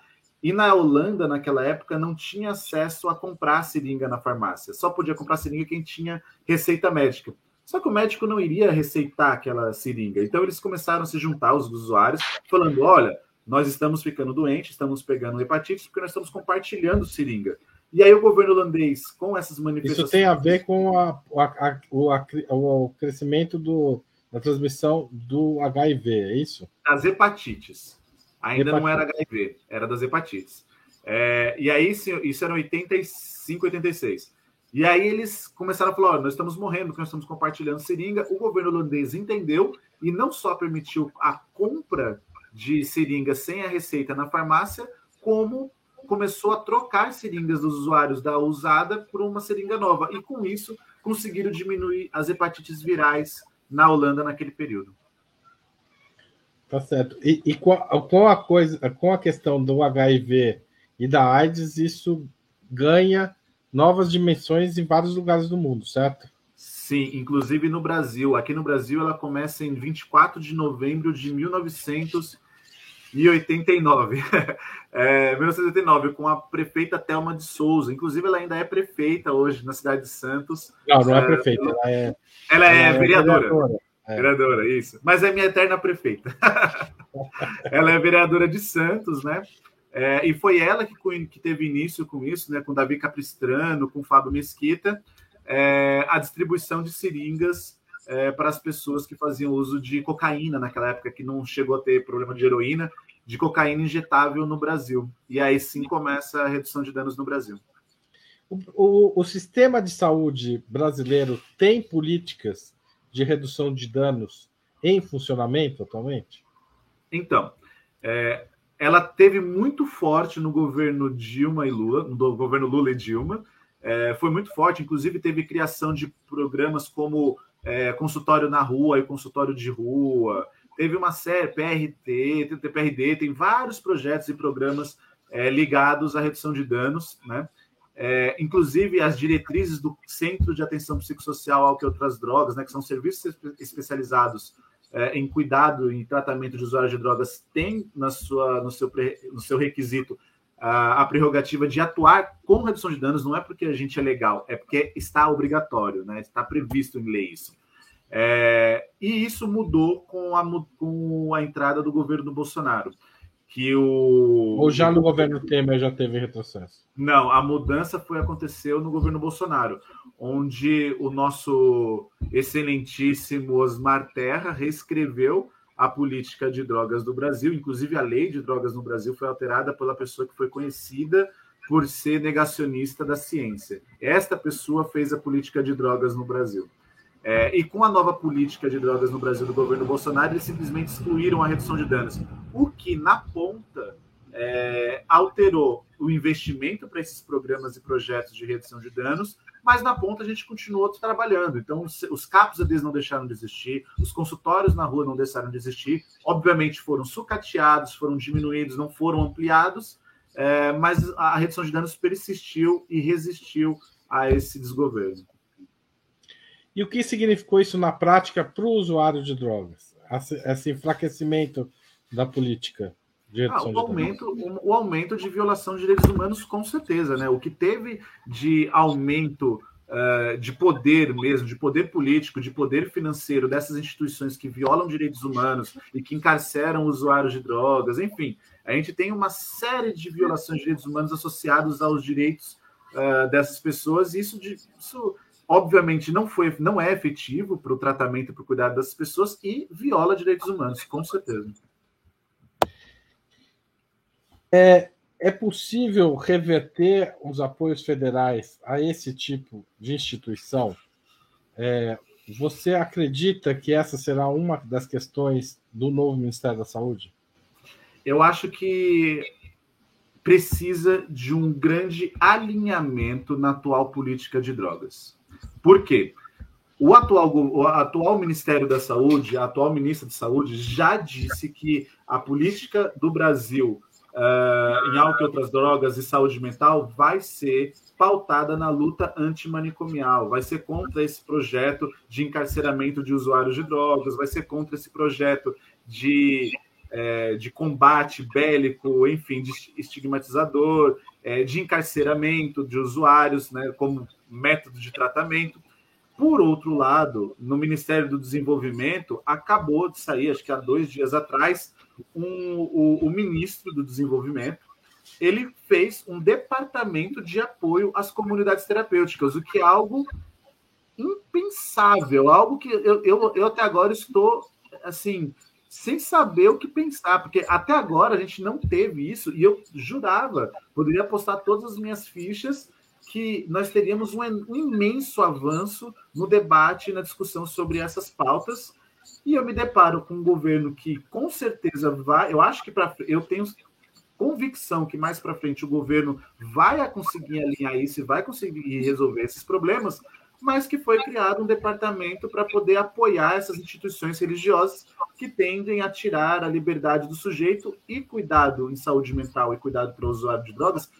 S3: e na Holanda, naquela época, não tinha acesso a comprar seringa na farmácia. Só podia comprar seringa quem tinha receita médica. Só que o médico não iria receitar aquela seringa. Então eles começaram a se juntar, os usuários, falando: olha, nós estamos ficando doentes, estamos pegando hepatite, porque nós estamos compartilhando seringa. E aí o governo holandês, com essas manifestações.
S2: Isso tem a ver com a, a, a, o, crescimento do, da transmissão do HIV, é isso?
S3: As hepatites. Ainda Hepatite. não era HIV, era das hepatites. É, e aí, isso era 85, 86. E aí eles começaram a falar: nós estamos morrendo, nós estamos compartilhando seringa. O governo holandês entendeu e não só permitiu a compra de seringa sem a receita na farmácia, como começou a trocar seringas dos usuários da usada por uma seringa nova. E com isso conseguiram diminuir as hepatites virais na Holanda naquele período.
S2: Tá certo. E, e com, a, com, a, coisa, com a questão do HIV e da AIDS, isso ganha novas dimensões em vários lugares do mundo, certo?
S3: Sim, inclusive no Brasil. Aqui no Brasil ela começa em 24 de novembro de 1989. é, 1989, com a prefeita Thelma de Souza. Inclusive, ela ainda é prefeita hoje na cidade de Santos.
S2: Não, não é, é prefeita, ela é.
S3: Ela é, ela é vereadora. vereadora. É. Vereadora, isso. Mas é minha eterna prefeita. ela é vereadora de Santos, né? É, e foi ela que, que, teve início com isso, né? Com Davi Capistrano, com Fábio Mesquita, é, a distribuição de seringas é, para as pessoas que faziam uso de cocaína naquela época, que não chegou a ter problema de heroína, de cocaína injetável no Brasil. E aí sim começa a redução de danos no Brasil.
S2: O, o, o sistema de saúde brasileiro tem políticas de redução de danos em funcionamento atualmente?
S3: Então, é, ela teve muito forte no governo Dilma e Lula, no governo Lula e Dilma, é, foi muito forte, inclusive teve criação de programas como é, consultório na rua e consultório de rua, teve uma série, PRT, TPRD, tem vários projetos e programas é, ligados à redução de danos, né? É, inclusive as diretrizes do Centro de Atenção Psicossocial ao que outras drogas, né, que são serviços especializados é, em cuidado e tratamento de usuários de drogas, tem na sua, no, seu, no seu requisito a, a prerrogativa de atuar com redução de danos, não é porque a gente é legal, é porque está obrigatório, né, está previsto em lei isso. É, e isso mudou com a, com a entrada do governo do Bolsonaro que o.
S2: Ou já no governo Temer já teve retrocesso?
S3: Não, a mudança foi aconteceu no governo Bolsonaro, onde o nosso excelentíssimo Osmar Terra reescreveu a política de drogas do Brasil, inclusive a lei de drogas no Brasil foi alterada pela pessoa que foi conhecida por ser negacionista da ciência. Esta pessoa fez a política de drogas no Brasil. É, e com a nova política de drogas no Brasil do governo Bolsonaro, eles simplesmente excluíram a redução de danos, o que na ponta é, alterou o investimento para esses programas e projetos de redução de danos, mas na ponta a gente continuou trabalhando. Então, os capos deles não deixaram de existir, os consultórios na rua não deixaram de existir, obviamente foram sucateados, foram diminuídos, não foram ampliados, é, mas a redução de danos persistiu e resistiu a esse desgoverno.
S2: E o que significou isso na prática para o usuário de drogas? Esse enfraquecimento da política
S3: de ah, o, aumento, o, o, aumento de violação de direitos humanos, com certeza, né? O que teve de aumento uh, de poder mesmo, de poder político, de poder financeiro dessas instituições que violam direitos humanos e que encarceram usuários de drogas, enfim, a gente tem uma série de violações de direitos humanos associados aos direitos uh, dessas pessoas, e isso, de, isso obviamente não foi, não é efetivo para o tratamento e para o cuidado das pessoas e viola direitos humanos, com certeza.
S2: É, é possível reverter os apoios federais a esse tipo de instituição? É, você acredita que essa será uma das questões do novo Ministério da Saúde?
S3: Eu acho que precisa de um grande alinhamento na atual política de drogas. Por quê? O atual, o atual Ministério da Saúde, a atual ministra de Saúde, já disse que a política do Brasil uh, em álcool e outras drogas e saúde mental vai ser pautada na luta antimanicomial, vai ser contra esse projeto de encarceramento de usuários de drogas, vai ser contra esse projeto de, é, de combate bélico, enfim, de estigmatizador, é, de encarceramento de usuários né, como método de tratamento. Por outro lado, no Ministério do Desenvolvimento, acabou de sair, acho que há dois dias atrás, um, o, o ministro do Desenvolvimento ele fez um departamento de apoio às comunidades terapêuticas, o que é algo impensável, algo que eu, eu, eu até agora estou assim sem saber o que pensar, porque até agora a gente não teve isso e eu jurava, poderia apostar todas as minhas fichas que nós teríamos um, imenso avanço no debate, na discussão sobre essas pautas. E eu me deparo com um governo que com certeza vai, eu acho que para eu tenho convicção que mais para frente o governo vai conseguir alinhar isso e vai conseguir resolver esses problemas, mas que foi criado um departamento para poder apoiar essas instituições religiosas que tendem a tirar a liberdade do sujeito e cuidado em saúde mental e cuidado para o usuário de drogas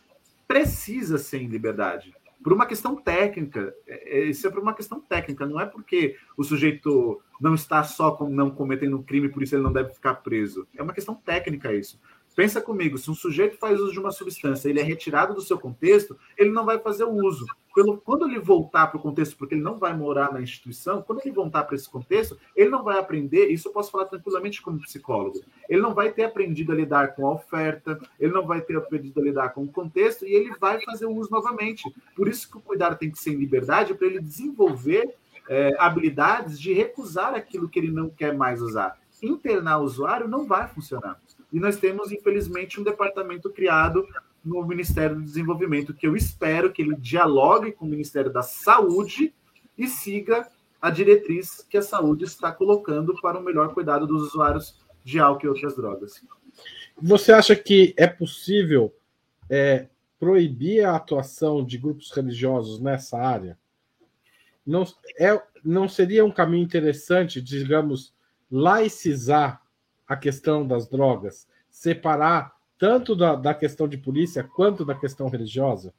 S3: precisa ser em liberdade. Por uma questão técnica, é, é, isso é por uma questão técnica, não é porque o sujeito não está só com, não cometendo um crime, por isso ele não deve ficar preso. É uma questão técnica isso. Pensa comigo, se um sujeito faz uso de uma substância, ele é retirado do seu contexto, ele não vai fazer o uso. Pelo, quando ele voltar para o contexto, porque ele não vai morar na instituição, quando ele voltar para esse contexto, ele não vai aprender, isso eu posso falar tranquilamente como psicólogo, ele não vai ter aprendido a lidar com a oferta, ele não vai ter aprendido a lidar com o contexto e ele vai fazer o uso novamente. Por isso que o cuidado tem que ser em liberdade, para ele desenvolver é, habilidades de recusar aquilo que ele não quer mais usar. Internar o usuário não vai funcionar. E nós temos, infelizmente, um departamento criado no Ministério do Desenvolvimento, que eu espero que ele dialogue com o Ministério da Saúde e siga a diretriz que a saúde está colocando para o melhor cuidado dos usuários de álcool e outras drogas.
S2: Você acha que é possível é, proibir a atuação de grupos religiosos nessa área? Não, é, não seria um caminho interessante, digamos, laicizar a questão das drogas, separar tanto da, da questão de polícia quanto da questão religiosa?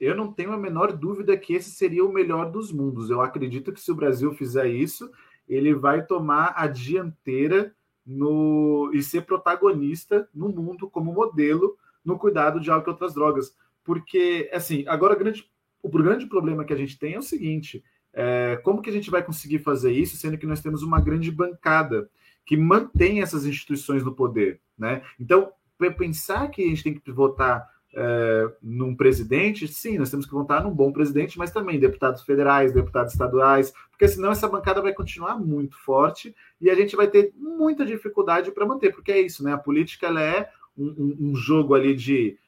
S3: Eu não tenho a menor dúvida que esse seria o melhor dos mundos. Eu acredito que se o Brasil fizer isso, ele vai tomar a dianteira no e ser protagonista no mundo como modelo no cuidado de álcool e outras drogas. Porque, assim, agora grande, o grande problema que a gente tem é o seguinte: é, como que a gente vai conseguir fazer isso, sendo que nós temos uma grande bancada que mantém essas instituições no poder, né? Então, pensar que a gente tem que votar é, num presidente, sim, nós temos que votar num bom presidente, mas também deputados federais, deputados estaduais, porque senão essa bancada vai continuar muito forte e a gente vai ter muita dificuldade para manter, porque é isso, né? A política ela é um, um, jogo ali de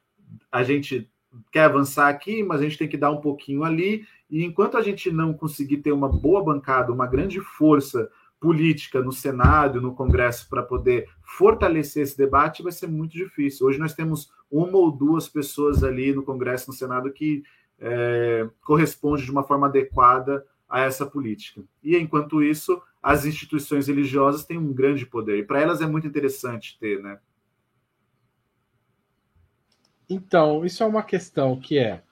S3: a gente quer avançar aqui, mas a gente tem que dar um pouquinho ali, e enquanto a gente não conseguir ter uma boa bancada, uma grande força política no Senado, no Congresso, para poder fortalecer esse debate, vai ser muito difícil. Hoje nós temos uma ou duas pessoas ali no Congresso, no Senado, que é, corresponde de uma forma adequada a essa política. E enquanto isso, as instituições religiosas têm um grande poder. E para elas é muito interessante ter, né?
S2: Então, isso é uma questão que é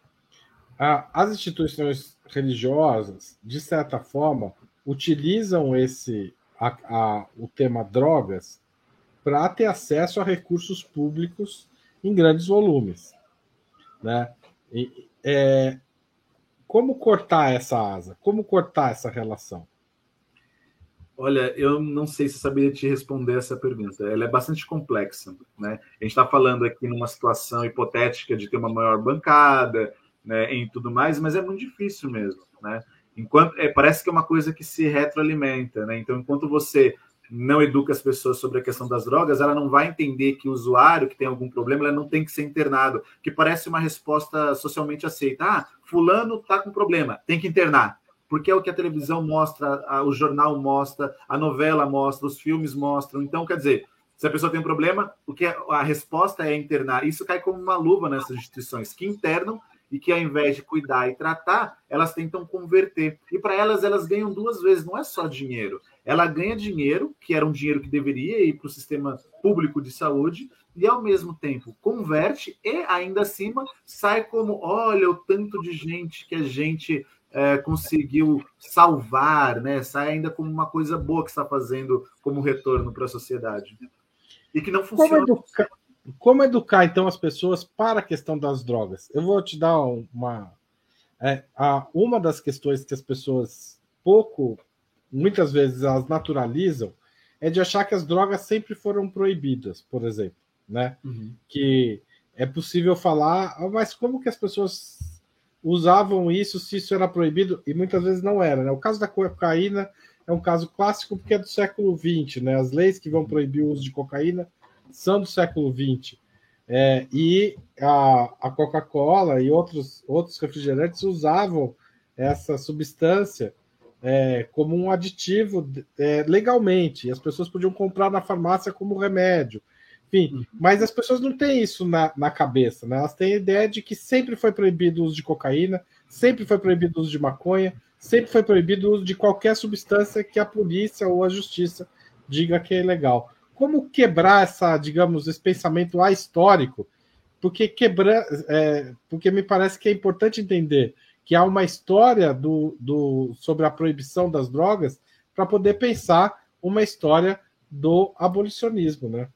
S2: as instituições religiosas, de certa forma, utilizam esse a, a, o tema drogas para ter acesso a recursos públicos em grandes volumes, né? E, é, como cortar essa asa? Como cortar essa relação?
S3: Olha, eu não sei se saberia te responder essa pergunta. Ela é bastante complexa, né? A gente está falando aqui numa situação hipotética de ter uma maior bancada, né, em tudo mais, mas é muito difícil mesmo, né? Enquanto é, parece que é uma coisa que se retroalimenta, né? Então, enquanto você não educa as pessoas sobre a questão das drogas, ela não vai entender que o usuário que tem algum problema, ela não tem que ser internado, que parece uma resposta socialmente aceita. Ah, fulano está com problema, tem que internar. Porque é o que a televisão mostra, a, o jornal mostra, a novela mostra, os filmes mostram. Então, quer dizer, se a pessoa tem um problema, o que é, a resposta é internar. Isso cai como uma luva nessas instituições que internam e que ao invés de cuidar e tratar, elas tentam converter. E para elas, elas ganham duas vezes, não é só dinheiro. Ela ganha dinheiro, que era um dinheiro que deveria ir para o sistema público de saúde, e ao mesmo tempo converte e ainda acima sai como: olha o tanto de gente que a gente é, conseguiu salvar, né? Sai ainda como uma coisa boa que está fazendo como retorno para a sociedade. E que não funciona.
S2: Como educar, como educar, então, as pessoas para a questão das drogas? Eu vou te dar uma. É, a, uma das questões que as pessoas pouco, muitas vezes, elas naturalizam é de achar que as drogas sempre foram proibidas, por exemplo, né? Uhum. Que é possível falar, ah, mas como que as pessoas usavam isso se isso era proibido? E muitas vezes não era, né? O caso da cocaína é um caso clássico porque é do século XX, né? As leis que vão proibir o uso de cocaína são do século XX. É, e a, a Coca-Cola e outros, outros refrigerantes usavam essa substância é, como um aditivo é, legalmente. E as pessoas podiam comprar na farmácia como remédio. Enfim, uhum. mas as pessoas não têm isso na, na cabeça, né? Elas têm a ideia de que sempre foi proibido o uso de cocaína, sempre foi proibido o uso de maconha, sempre foi proibido o uso de qualquer substância que a polícia ou a justiça diga que é ilegal como quebrar essa, digamos, esse pensamento ahistórico? Porque quebrar, é, porque me parece que é importante entender que há uma história do, do sobre a proibição das drogas para poder pensar uma história do abolicionismo, né?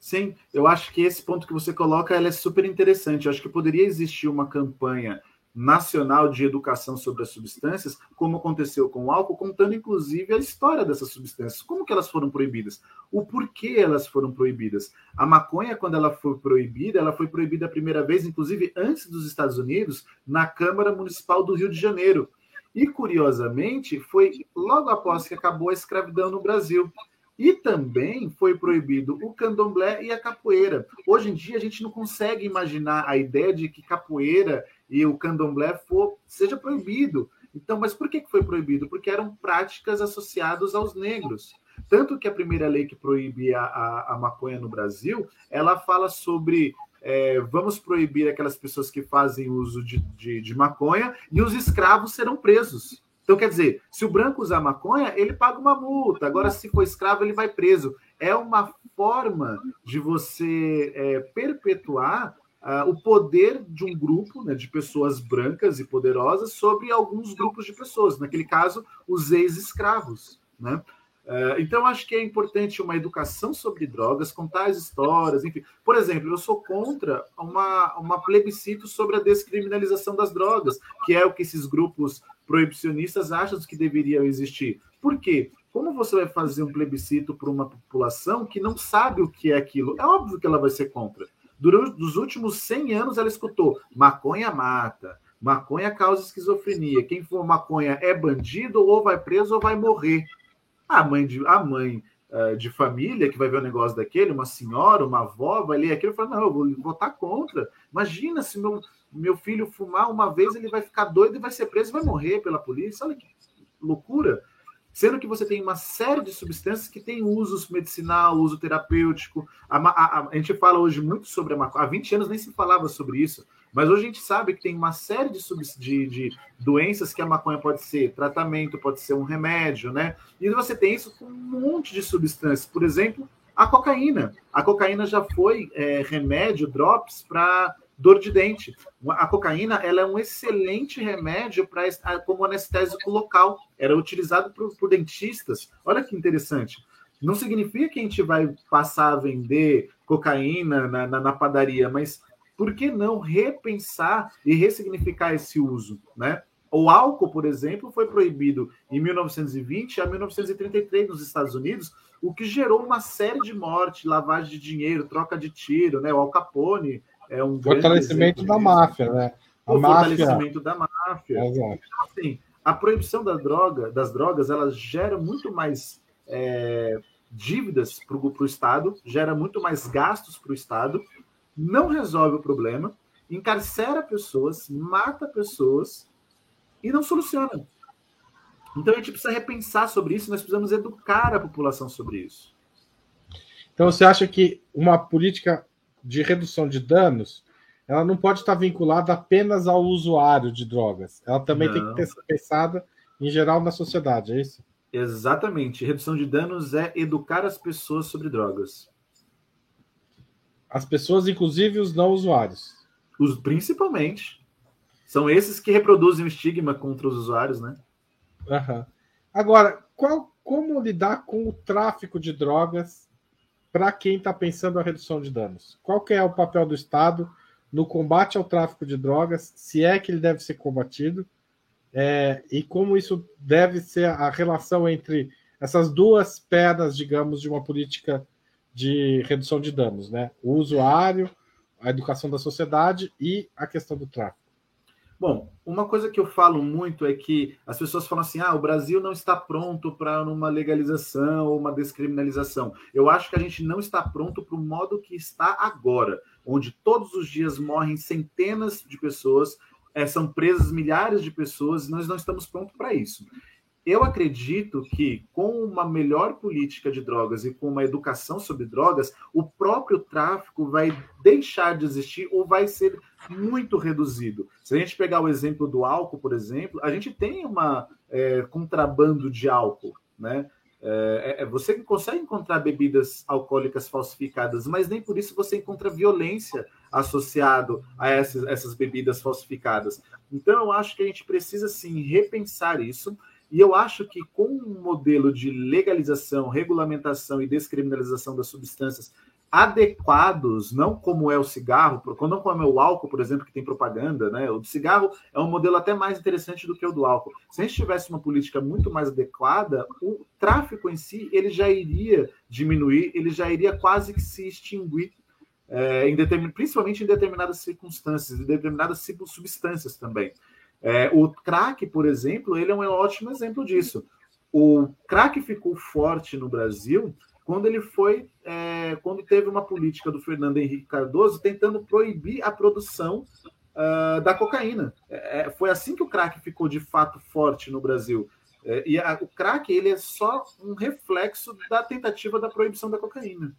S3: Sim, eu acho que esse ponto que você coloca é super interessante. Eu acho que poderia existir uma campanha nacional de educação sobre as substâncias, como aconteceu com o álcool, contando inclusive a história dessas substâncias, como que elas foram proibidas, o porquê elas foram proibidas. A maconha, quando ela foi proibida, ela foi proibida a primeira vez, inclusive antes dos Estados Unidos, na Câmara Municipal do Rio de Janeiro. E curiosamente, foi logo após que acabou a escravidão no Brasil. E também foi proibido o candomblé e a capoeira. Hoje em dia, a gente não consegue imaginar a ideia de que capoeira e o candomblé for, seja proibido. Então, mas por que foi proibido? Porque eram práticas associadas aos negros. Tanto que a primeira lei que proíbe a, a, a maconha no Brasil, ela fala sobre é, vamos proibir aquelas pessoas que fazem uso de, de, de, maconha e os escravos serão presos. Então, quer dizer, se o branco usar maconha, ele paga uma multa. Agora, se for escravo, ele vai preso. É uma forma de você é, perpetuar uh, o poder de um grupo né, de pessoas brancas e poderosas sobre alguns grupos de pessoas, naquele caso, os ex-escravos. Né? Uh, então, acho que é importante uma educação sobre drogas, contar as histórias, enfim. Por exemplo, eu sou contra uma, uma plebiscito sobre a descriminalização das drogas, que é o que esses grupos proibicionistas acham que deveriam existir. Por quê? Como você vai fazer um plebiscito para uma população que não sabe o que é aquilo? É óbvio que ela vai ser contra. Durante os últimos 100 anos, ela escutou maconha mata, maconha causa esquizofrenia. Quem for maconha é bandido, ou vai preso ou vai morrer. A mãe de, a mãe, uh, de família que vai ver o negócio daquele, uma senhora, uma avó, vai ler aquilo e fala: Não, eu vou votar contra. Imagina se meu, meu filho fumar uma vez, ele vai ficar doido e vai ser preso e vai morrer pela polícia. Olha que loucura. Sendo que você tem uma série de substâncias que têm usos medicinal, uso terapêutico. A, a, a gente fala hoje muito sobre a maconha. Há 20 anos nem se falava sobre isso. Mas hoje a gente sabe que tem uma série de, de, de, doenças que a maconha pode ser tratamento, pode ser um remédio, né? E você tem isso com um monte de substâncias. Por exemplo, a cocaína. A cocaína já foi é, remédio, drops, para dor de dente. A cocaína ela é um excelente remédio para como anestésico local. Era utilizado por, por, dentistas. Olha que interessante. Não significa que a gente vai passar a vender cocaína na, na, na padaria, mas por que não repensar e ressignificar esse uso, né? O álcool, por exemplo, foi proibido em 1920 a 1933 nos Estados Unidos, o que gerou uma série de mortes, lavagem de dinheiro, troca de tiro, né? O Al Capone é um
S2: fortalecimento da máfia, né?
S3: A o máfia... fortalecimento da máfia. Exato. Então, assim, a proibição da droga, das drogas, ela gera muito mais é, dívidas para o Estado, gera muito mais gastos para o Estado, não resolve o problema, encarcera pessoas, mata pessoas e não soluciona. Então a gente precisa repensar sobre isso, nós precisamos educar a população sobre isso.
S2: Então você acha que uma política de redução de danos, ela não pode estar vinculada apenas ao usuário de drogas. Ela também não. tem que ser pensada em geral na sociedade, é isso?
S3: Exatamente. Redução de danos é educar as pessoas sobre drogas.
S2: As pessoas, inclusive os não usuários.
S3: Os principalmente. São esses que reproduzem o estigma contra os usuários, né?
S2: Uhum. Agora, qual, como lidar com o tráfico de drogas para quem está pensando a redução de danos? Qual é o papel do Estado no combate ao tráfico de drogas? Se é que ele deve ser combatido? É, e como isso deve ser a relação entre essas duas pernas, digamos, de uma política de redução de danos, né? O usuário, a educação da sociedade e a questão do tráfico.
S3: Bom, uma coisa que eu falo muito é que as pessoas falam assim: ah, o Brasil não está pronto para uma legalização ou uma descriminalização. Eu acho que a gente não está pronto para o modo que está agora, onde todos os dias morrem centenas de pessoas, é, são presas milhares de pessoas, e nós não estamos prontos para isso. Eu acredito que com uma melhor política de drogas e com uma educação sobre drogas, o próprio tráfico vai deixar de existir ou vai ser muito reduzido. Se a gente pegar o exemplo do álcool, por exemplo, a gente tem uma é, contrabando de álcool, né? É, é, você consegue encontrar bebidas alcoólicas falsificadas, mas nem por isso você encontra violência associado a essas, essas bebidas falsificadas. Então, eu acho que a gente precisa sim repensar isso. E eu acho que com um modelo de legalização, regulamentação e descriminalização das substâncias adequados, não como é o cigarro, não como é o álcool, por exemplo, que tem propaganda, né? O cigarro é um modelo até mais interessante do que o do álcool. Se a gente tivesse uma política muito mais adequada, o tráfico em si ele já iria diminuir, ele já iria quase que se extinguir, é, em determin... principalmente em determinadas circunstâncias, em determinadas substâncias também. É, o crack, por exemplo, ele é um ótimo exemplo disso. O crack ficou forte no Brasil quando ele foi, é, quando teve uma política do Fernando Henrique Cardoso tentando proibir a produção uh, da cocaína. É, é, foi assim que o crack ficou de fato forte no Brasil. É, e a, o crack ele é só um reflexo da tentativa da proibição da cocaína.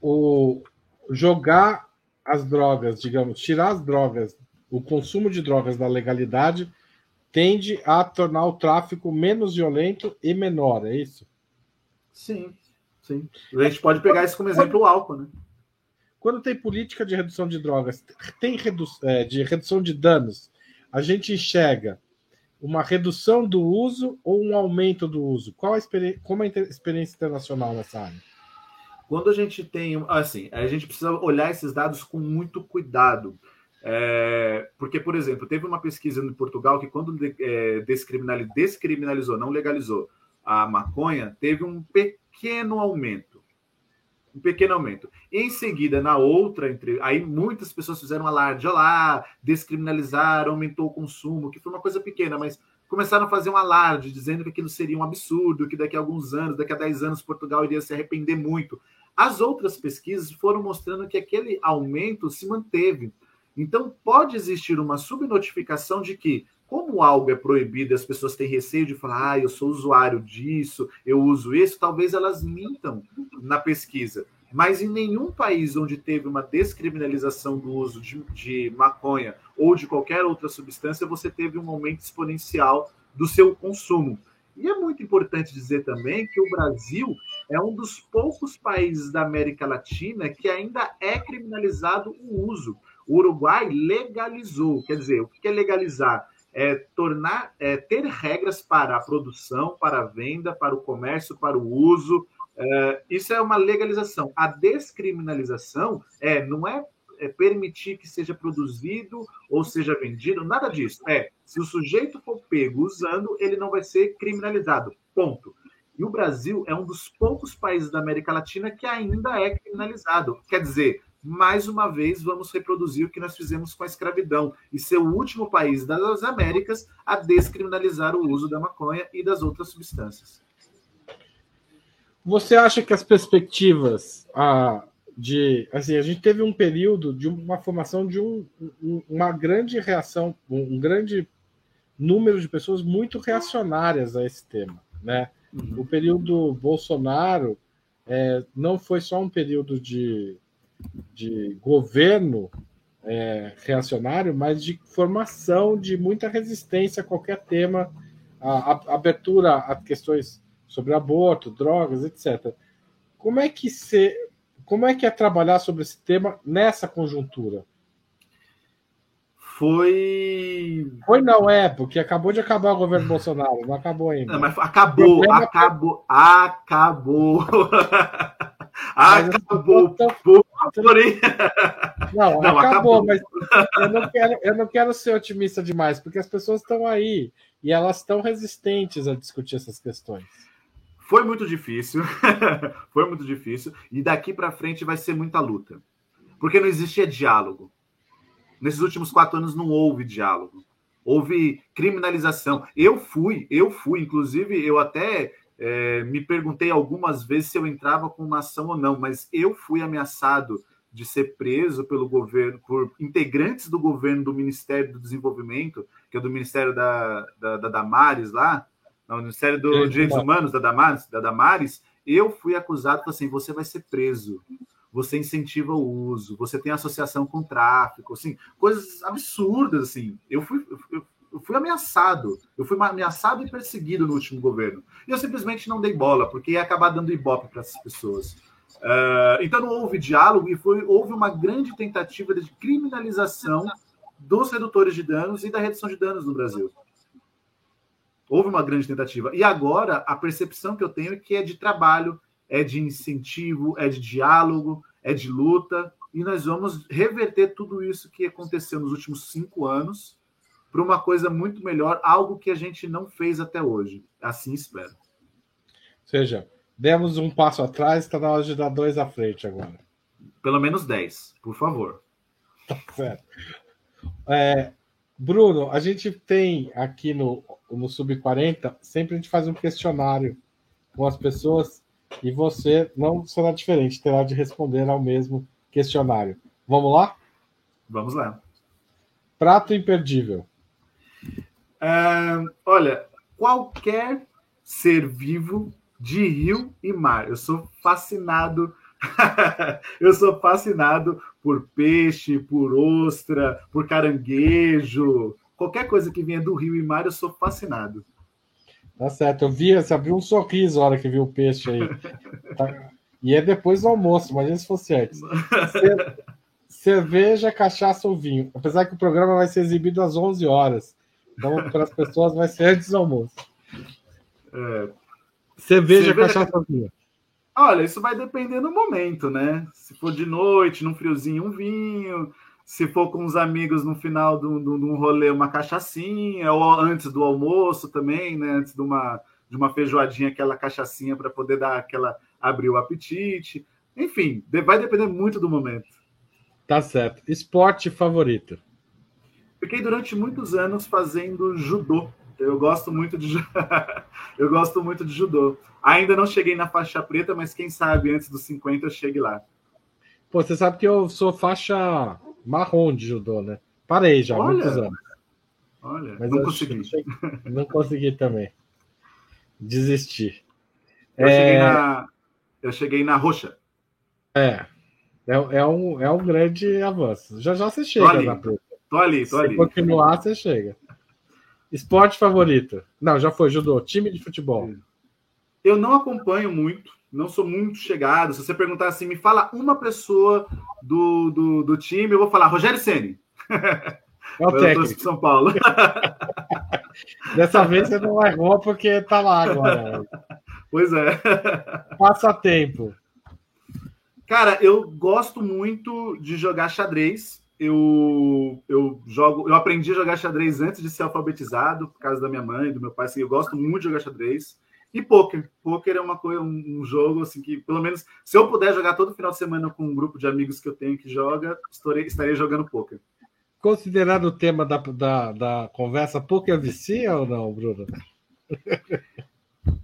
S2: O jogar as drogas, digamos, tirar as drogas, o consumo de drogas da legalidade tende a tornar o tráfico menos violento e menor, é isso?
S3: Sim, sim. A gente pode pegar isso como exemplo o álcool, né?
S2: Quando tem política de redução de drogas, tem redu é, de redução de danos, a gente enxerga uma redução do uso ou um aumento do uso? Qual a como é a experiência internacional nessa área?
S3: Quando a gente tem, assim, a gente precisa olhar esses dados com muito cuidado. É, porque, por exemplo, teve uma pesquisa em Portugal que, quando é, descriminalizou, descriminalizou, não legalizou a maconha, teve um pequeno aumento. Um pequeno aumento. Em seguida, na outra, entre, aí muitas pessoas fizeram alarde, olha lá, descriminalizar, aumentou o consumo, que foi uma coisa pequena, mas começaram a fazer um alarde, dizendo que aquilo seria um absurdo, que daqui a alguns anos, daqui a 10 anos, Portugal iria se arrepender muito. As outras pesquisas foram mostrando que aquele aumento se manteve. Então, pode existir uma subnotificação de que, como algo é proibido as pessoas têm receio de falar, ah, eu sou usuário disso, eu uso isso, talvez elas mintam na pesquisa. Mas em nenhum país onde teve uma descriminalização do uso de, de maconha ou de qualquer outra substância, você teve um aumento exponencial do seu consumo. E é muito importante dizer também que o Brasil é um dos poucos países da América Latina que ainda é criminalizado o uso. O Uruguai legalizou, quer dizer, o que é legalizar? É tornar, é ter regras para a produção, para a venda, para o comércio, para o uso. É, isso é uma legalização. A descriminalização é não é, é permitir que seja produzido ou seja vendido, nada disso. É se o sujeito for pego usando, ele não vai ser criminalizado. Ponto. E o Brasil é um dos poucos países da América Latina que ainda é criminalizado. Quer dizer, mais uma vez vamos reproduzir o que nós fizemos com a escravidão e ser o último país das Américas a descriminalizar o uso da maconha e das outras substâncias.
S2: Você acha que as perspectivas ah, de. Assim, a gente teve um período de uma formação de um, uma grande reação, um grande número de pessoas muito reacionárias a esse tema. Né? Uhum. O período Bolsonaro é, não foi só um período de, de governo é, reacionário, mas de formação de muita resistência a qualquer tema, a, a, abertura a questões sobre aborto, drogas, etc. Como é que se, como é que é trabalhar sobre esse tema nessa conjuntura?
S3: Foi.
S2: Foi não é, porque acabou de acabar o governo Bolsonaro, não acabou ainda. Não,
S3: mas acabou, acabou, é... acabou. acabou.
S2: Porém. Não, não, acabou, acabou, mas eu não, quero, eu não quero ser otimista demais, porque as pessoas estão aí e elas estão resistentes a discutir essas questões.
S3: Foi muito difícil, foi muito difícil, e daqui para frente vai ser muita luta, porque não existia diálogo. Nesses últimos quatro anos não houve diálogo, houve criminalização. Eu fui, eu fui, inclusive, eu até é, me perguntei algumas vezes se eu entrava com uma ação ou não, mas eu fui ameaçado de ser preso pelo governo, por integrantes do governo do Ministério do Desenvolvimento, que é do Ministério da, da, da Damares lá, no Ministério dos Direitos Humanos da Damares, da Damares, eu fui acusado, assim, você vai ser preso, você incentiva o uso, você tem associação com tráfico, assim, coisas absurdas, assim. Eu fui, eu, eu fui ameaçado, eu fui ameaçado e perseguido no último governo. E eu simplesmente não dei bola, porque ia acabar dando ibope para essas pessoas. Uh, então não houve diálogo e foi, houve uma grande tentativa de criminalização dos redutores de danos e da redução de danos no Brasil. Houve uma grande tentativa. E agora a percepção que eu tenho é que é de trabalho, é de incentivo, é de diálogo, é de luta, e nós vamos reverter tudo isso que aconteceu nos últimos cinco anos para uma coisa muito melhor, algo que a gente não fez até hoje. Assim espero.
S2: Ou seja, demos um passo atrás, está na hora de dar dois à frente agora.
S3: Pelo menos dez, por favor.
S2: Tá certo. É, Bruno, a gente tem aqui no, no Sub-40, sempre a gente faz um questionário com as pessoas e você não será diferente, terá de responder ao mesmo questionário. Vamos lá?
S3: Vamos lá.
S2: Prato imperdível.
S3: Uh, olha, qualquer ser vivo de rio e mar. Eu sou fascinado. eu sou fascinado por peixe, por ostra, por caranguejo. Qualquer coisa que venha do rio e mar, eu sou fascinado.
S2: Tá certo. Eu vi, você abriu um sorriso na hora que viu o peixe aí. Tá. E é depois do almoço, imagina se fosse antes. Cerveja, cachaça ou vinho. Apesar que o programa vai ser exibido às 11 horas. Então, para as pessoas, vai ser antes do almoço. É. Cerveja, Cerveja, cachaça ou vinho.
S3: Olha, isso vai depender do momento, né? Se for de noite, num friozinho, um vinho se for com os amigos no final de um, um rolê, uma cachaçinha, ou antes do almoço também, né? Antes de uma, de uma feijoadinha, aquela cachaçinha para poder dar aquela abrir o apetite. Enfim, vai depender muito do momento.
S2: Tá certo. Esporte favorito?
S3: Fiquei durante muitos anos fazendo judô. Eu gosto muito de eu gosto muito de judô. Ainda não cheguei na faixa preta, mas quem sabe antes dos 50 eu chegue lá.
S2: Pô, você sabe que eu sou faixa marrom de judô, né? Parei já, olha, muitos anos.
S3: Olha, Mas não consegui.
S2: Não consegui também. Desisti.
S3: Eu, é... cheguei na, eu cheguei na roxa.
S2: É. É, é, um, é um grande avanço. Já já você chega
S3: na
S2: preta.
S3: Tô ali, tô
S2: Se
S3: ali.
S2: continuar, você chega. Esporte favorito? Não, já foi judô. Time de futebol.
S3: Eu não acompanho muito não sou muito chegado. Se você perguntar assim, me fala uma pessoa do, do, do time, eu vou falar Rogério Ceni.
S2: É o técnico.
S3: São Paulo.
S2: Dessa vez você não errou porque tá lá agora.
S3: Pois é.
S2: Passatempo.
S3: Cara, eu gosto muito de jogar xadrez. Eu, eu jogo, eu aprendi a jogar xadrez antes de ser alfabetizado, por causa da minha mãe, do meu pai. Assim, eu gosto muito de jogar xadrez. E poker. Poker é uma coisa, um, jogo assim que, pelo menos, se eu puder jogar todo final de semana com um grupo de amigos que eu tenho que joga, estarei, estarei jogando poker.
S2: Considerado o tema da, da, da conversa, poker vicia ou não, Bruno?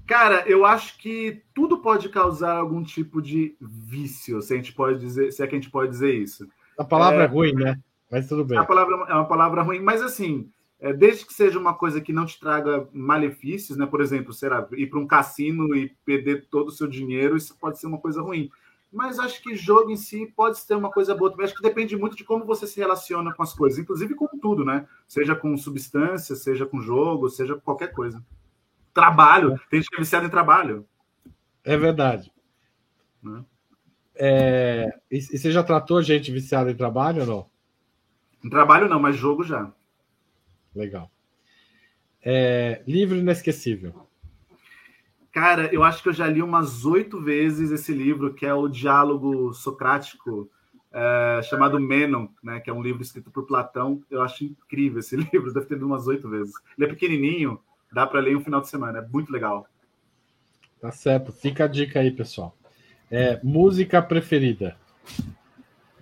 S3: Cara, eu acho que tudo pode causar algum tipo de vício, se a gente pode dizer, se é que a gente pode dizer isso.
S2: A palavra é, é ruim, né? Mas tudo bem.
S3: A palavra é uma palavra ruim, mas assim, é, desde que seja uma coisa que não te traga malefícios, né? Por exemplo, será ir para um cassino e perder todo o seu dinheiro, isso pode ser uma coisa ruim. Mas acho que jogo em si pode ser uma coisa boa também. Acho que depende muito de como você se relaciona com as coisas, inclusive com tudo, né? Seja com substância, seja com jogo, seja com qualquer coisa. Trabalho, tem gente que é viciado em trabalho.
S2: É verdade. Né? É... E, e você já tratou gente viciada em trabalho ou não?
S3: Em trabalho não, mas jogo já.
S2: Legal. É, livro inesquecível.
S3: Cara, eu acho que eu já li umas oito vezes esse livro, que é o Diálogo Socrático, é, chamado Menon, né, que é um livro escrito por Platão. Eu acho incrível esse livro, deve ter lido umas oito vezes. Ele é pequenininho, dá para ler um final de semana, é muito legal.
S2: Tá certo, fica a dica aí, pessoal. É, música preferida?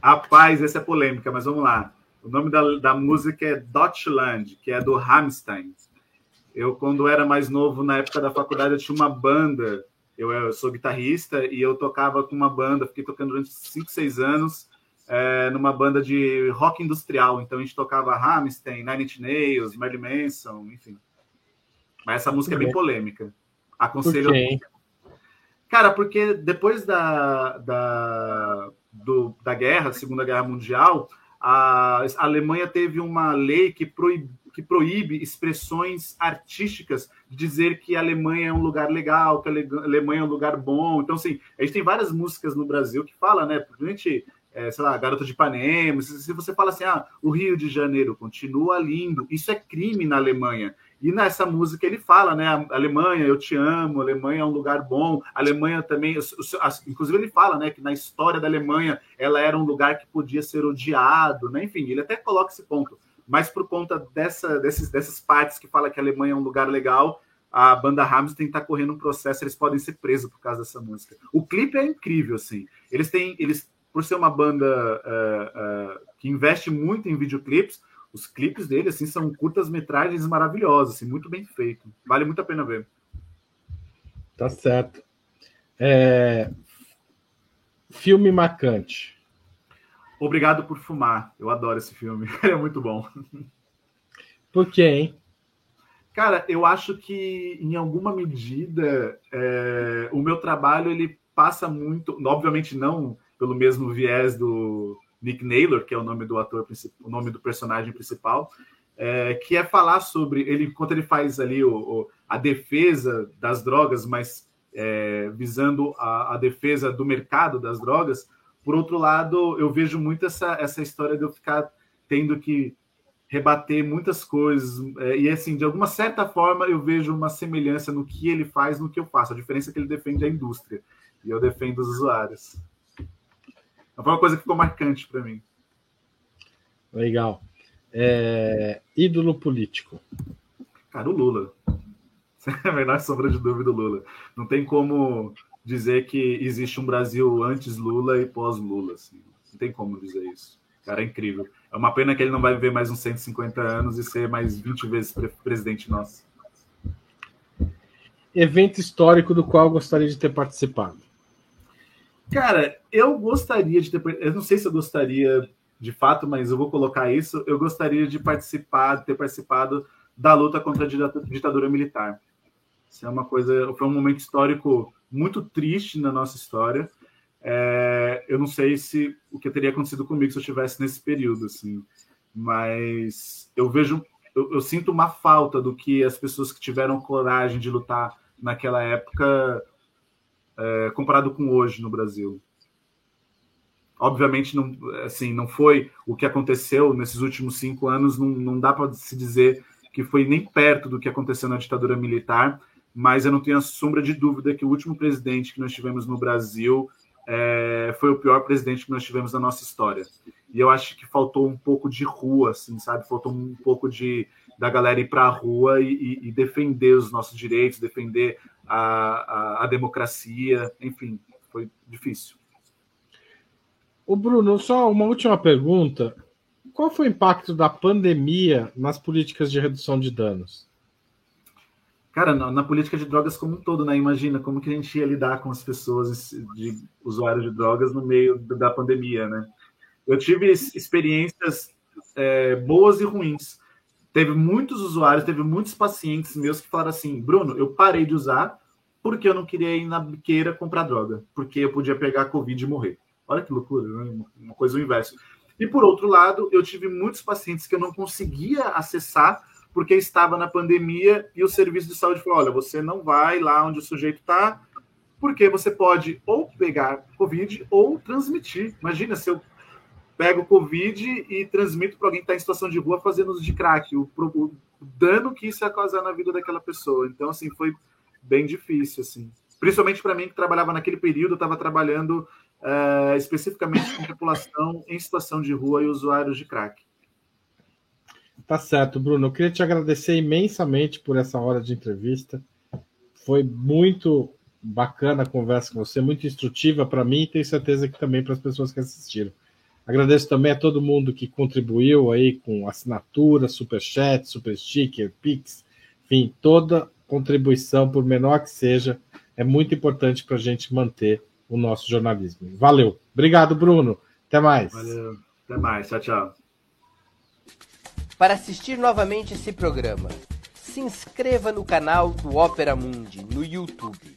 S3: Rapaz, essa é polêmica, mas vamos lá. O nome da, da música é Deutschland, que é do Rammstein. Eu, quando era mais novo, na época da faculdade, eu tinha uma banda. Eu, eu sou guitarrista e eu tocava com uma banda, fiquei tocando durante 5, 6 anos é, numa banda de rock industrial. Então a gente tocava Rammstein, Nine Inch Nails, Marilyn Manson, enfim. Mas essa música é bem polêmica. Aconselho. Por Cara, porque depois da, da, do, da guerra, Segunda Guerra Mundial, a Alemanha teve uma lei que proíbe, que proíbe expressões artísticas de dizer que a Alemanha é um lugar legal, que a Alemanha é um lugar bom. Então, assim, a gente tem várias músicas no Brasil que falam, né? A gente é, sei lá, Garota de Ipanema, se você fala assim, ah, o Rio de Janeiro continua lindo, isso é crime na Alemanha. E nessa música ele fala, né, Alemanha, eu te amo, Alemanha é um lugar bom, Alemanha também, inclusive ele fala, né, que na história da Alemanha ela era um lugar que podia ser odiado, né, enfim, ele até coloca esse ponto. Mas por conta dessa, desses, dessas partes que fala que a Alemanha é um lugar legal, a banda Rammstein está correndo um processo, eles podem ser presos por causa dessa música. O clipe é incrível, assim. Eles têm, eles por ser uma banda uh, uh, que investe muito em videoclipes, os clipes dele assim são curtas metragens maravilhosas, assim, muito bem feito. Vale muito a pena ver.
S2: Tá certo. É... Filme marcante.
S3: Obrigado por fumar. Eu adoro esse filme. Ele é muito bom.
S2: Por quê, hein?
S3: Cara, eu acho que em alguma medida é... o meu trabalho ele passa muito, obviamente não pelo mesmo viés do Nick Naylor, que é o nome do ator, o nome do personagem principal, é, que é falar sobre ele enquanto ele faz ali o, o, a defesa das drogas, mas é, visando a, a, defesa do mercado das drogas. Por outro lado, eu vejo muito essa, essa história de eu ficar tendo que rebater muitas coisas é, e assim de alguma certa forma eu vejo uma semelhança no que ele faz no que eu faço. A diferença é que ele defende a indústria e eu defendo os usuários. Foi uma coisa que ficou marcante para mim.
S2: Legal. É... Ídolo político.
S3: Cara, o Lula. Sem a menor sombra de dúvida, o Lula. Não tem como dizer que existe um Brasil antes Lula e pós Lula. Assim. Não tem como dizer isso. Cara, é incrível. É uma pena que ele não vai viver mais uns 150 anos e ser mais 20 vezes presidente nosso.
S2: Evento histórico do qual gostaria de ter participado.
S3: Cara, eu gostaria de ter. Eu não sei se eu gostaria de fato, mas eu vou colocar isso. Eu gostaria de participar, ter participado da luta contra a ditadura militar. Isso é uma coisa. Foi um momento histórico muito triste na nossa história. É, eu não sei se o que teria acontecido comigo se eu estivesse nesse período, assim. Mas eu vejo, eu, eu sinto uma falta do que as pessoas que tiveram coragem de lutar naquela época é, comparado com hoje no Brasil. Obviamente, não, assim, não foi o que aconteceu nesses últimos cinco anos, não, não dá para se dizer que foi nem perto do que aconteceu na ditadura militar, mas eu não tenho a sombra de dúvida que o último presidente que nós tivemos no Brasil é, foi o pior presidente que nós tivemos na nossa história. E eu acho que faltou um pouco de rua, assim, sabe? Faltou um pouco de, da galera ir para a rua e, e, defender os nossos direitos, defender a, a, a democracia, enfim, foi difícil.
S2: O Bruno, só uma última pergunta. Qual foi o impacto da pandemia nas políticas de redução de danos?
S3: Cara, na, na, política de drogas como um todo, né? Imagina como que a gente ia lidar com as pessoas de usuários de drogas no meio da pandemia, né? Eu tive experiências é, boas e ruins. Teve muitos usuários, teve muitos pacientes meus que falaram assim: Bruno, eu parei de usar porque eu não queria ir na biqueira comprar droga, porque eu podia pegar Covid e morrer. Olha que loucura, né? uma coisa o inverso. E por outro lado, eu tive muitos pacientes que eu não conseguia acessar porque estava na pandemia e o serviço de saúde falou: olha, você não vai lá onde o sujeito está, porque você pode ou pegar Covid ou transmitir. Imagina se eu pego Covid e transmito para alguém que está em situação de rua fazendo uso de crack, o, o, dano que isso ia causar na vida daquela pessoa. Então, assim, foi bem difícil, assim. Principalmente para mim que trabalhava naquele período, estava trabalhando uh, especificamente com população em situação de rua e usuários de crack.
S2: Tá certo, Bruno. Eu queria te agradecer imensamente por essa hora de entrevista. Foi muito bacana a conversa com você, muito instrutiva para mim e tenho certeza que também para as pessoas que assistiram. Agradeço também a todo mundo que contribuiu aí com assinatura, superchat, super sticker, pix, enfim, toda contribuição, por menor que seja, é muito importante para a gente manter o nosso jornalismo. Valeu. Obrigado, Bruno. Até mais.
S3: Valeu. Até mais. Tchau, tchau.
S4: Para assistir novamente esse programa, se inscreva no canal do Opera Mundi no YouTube.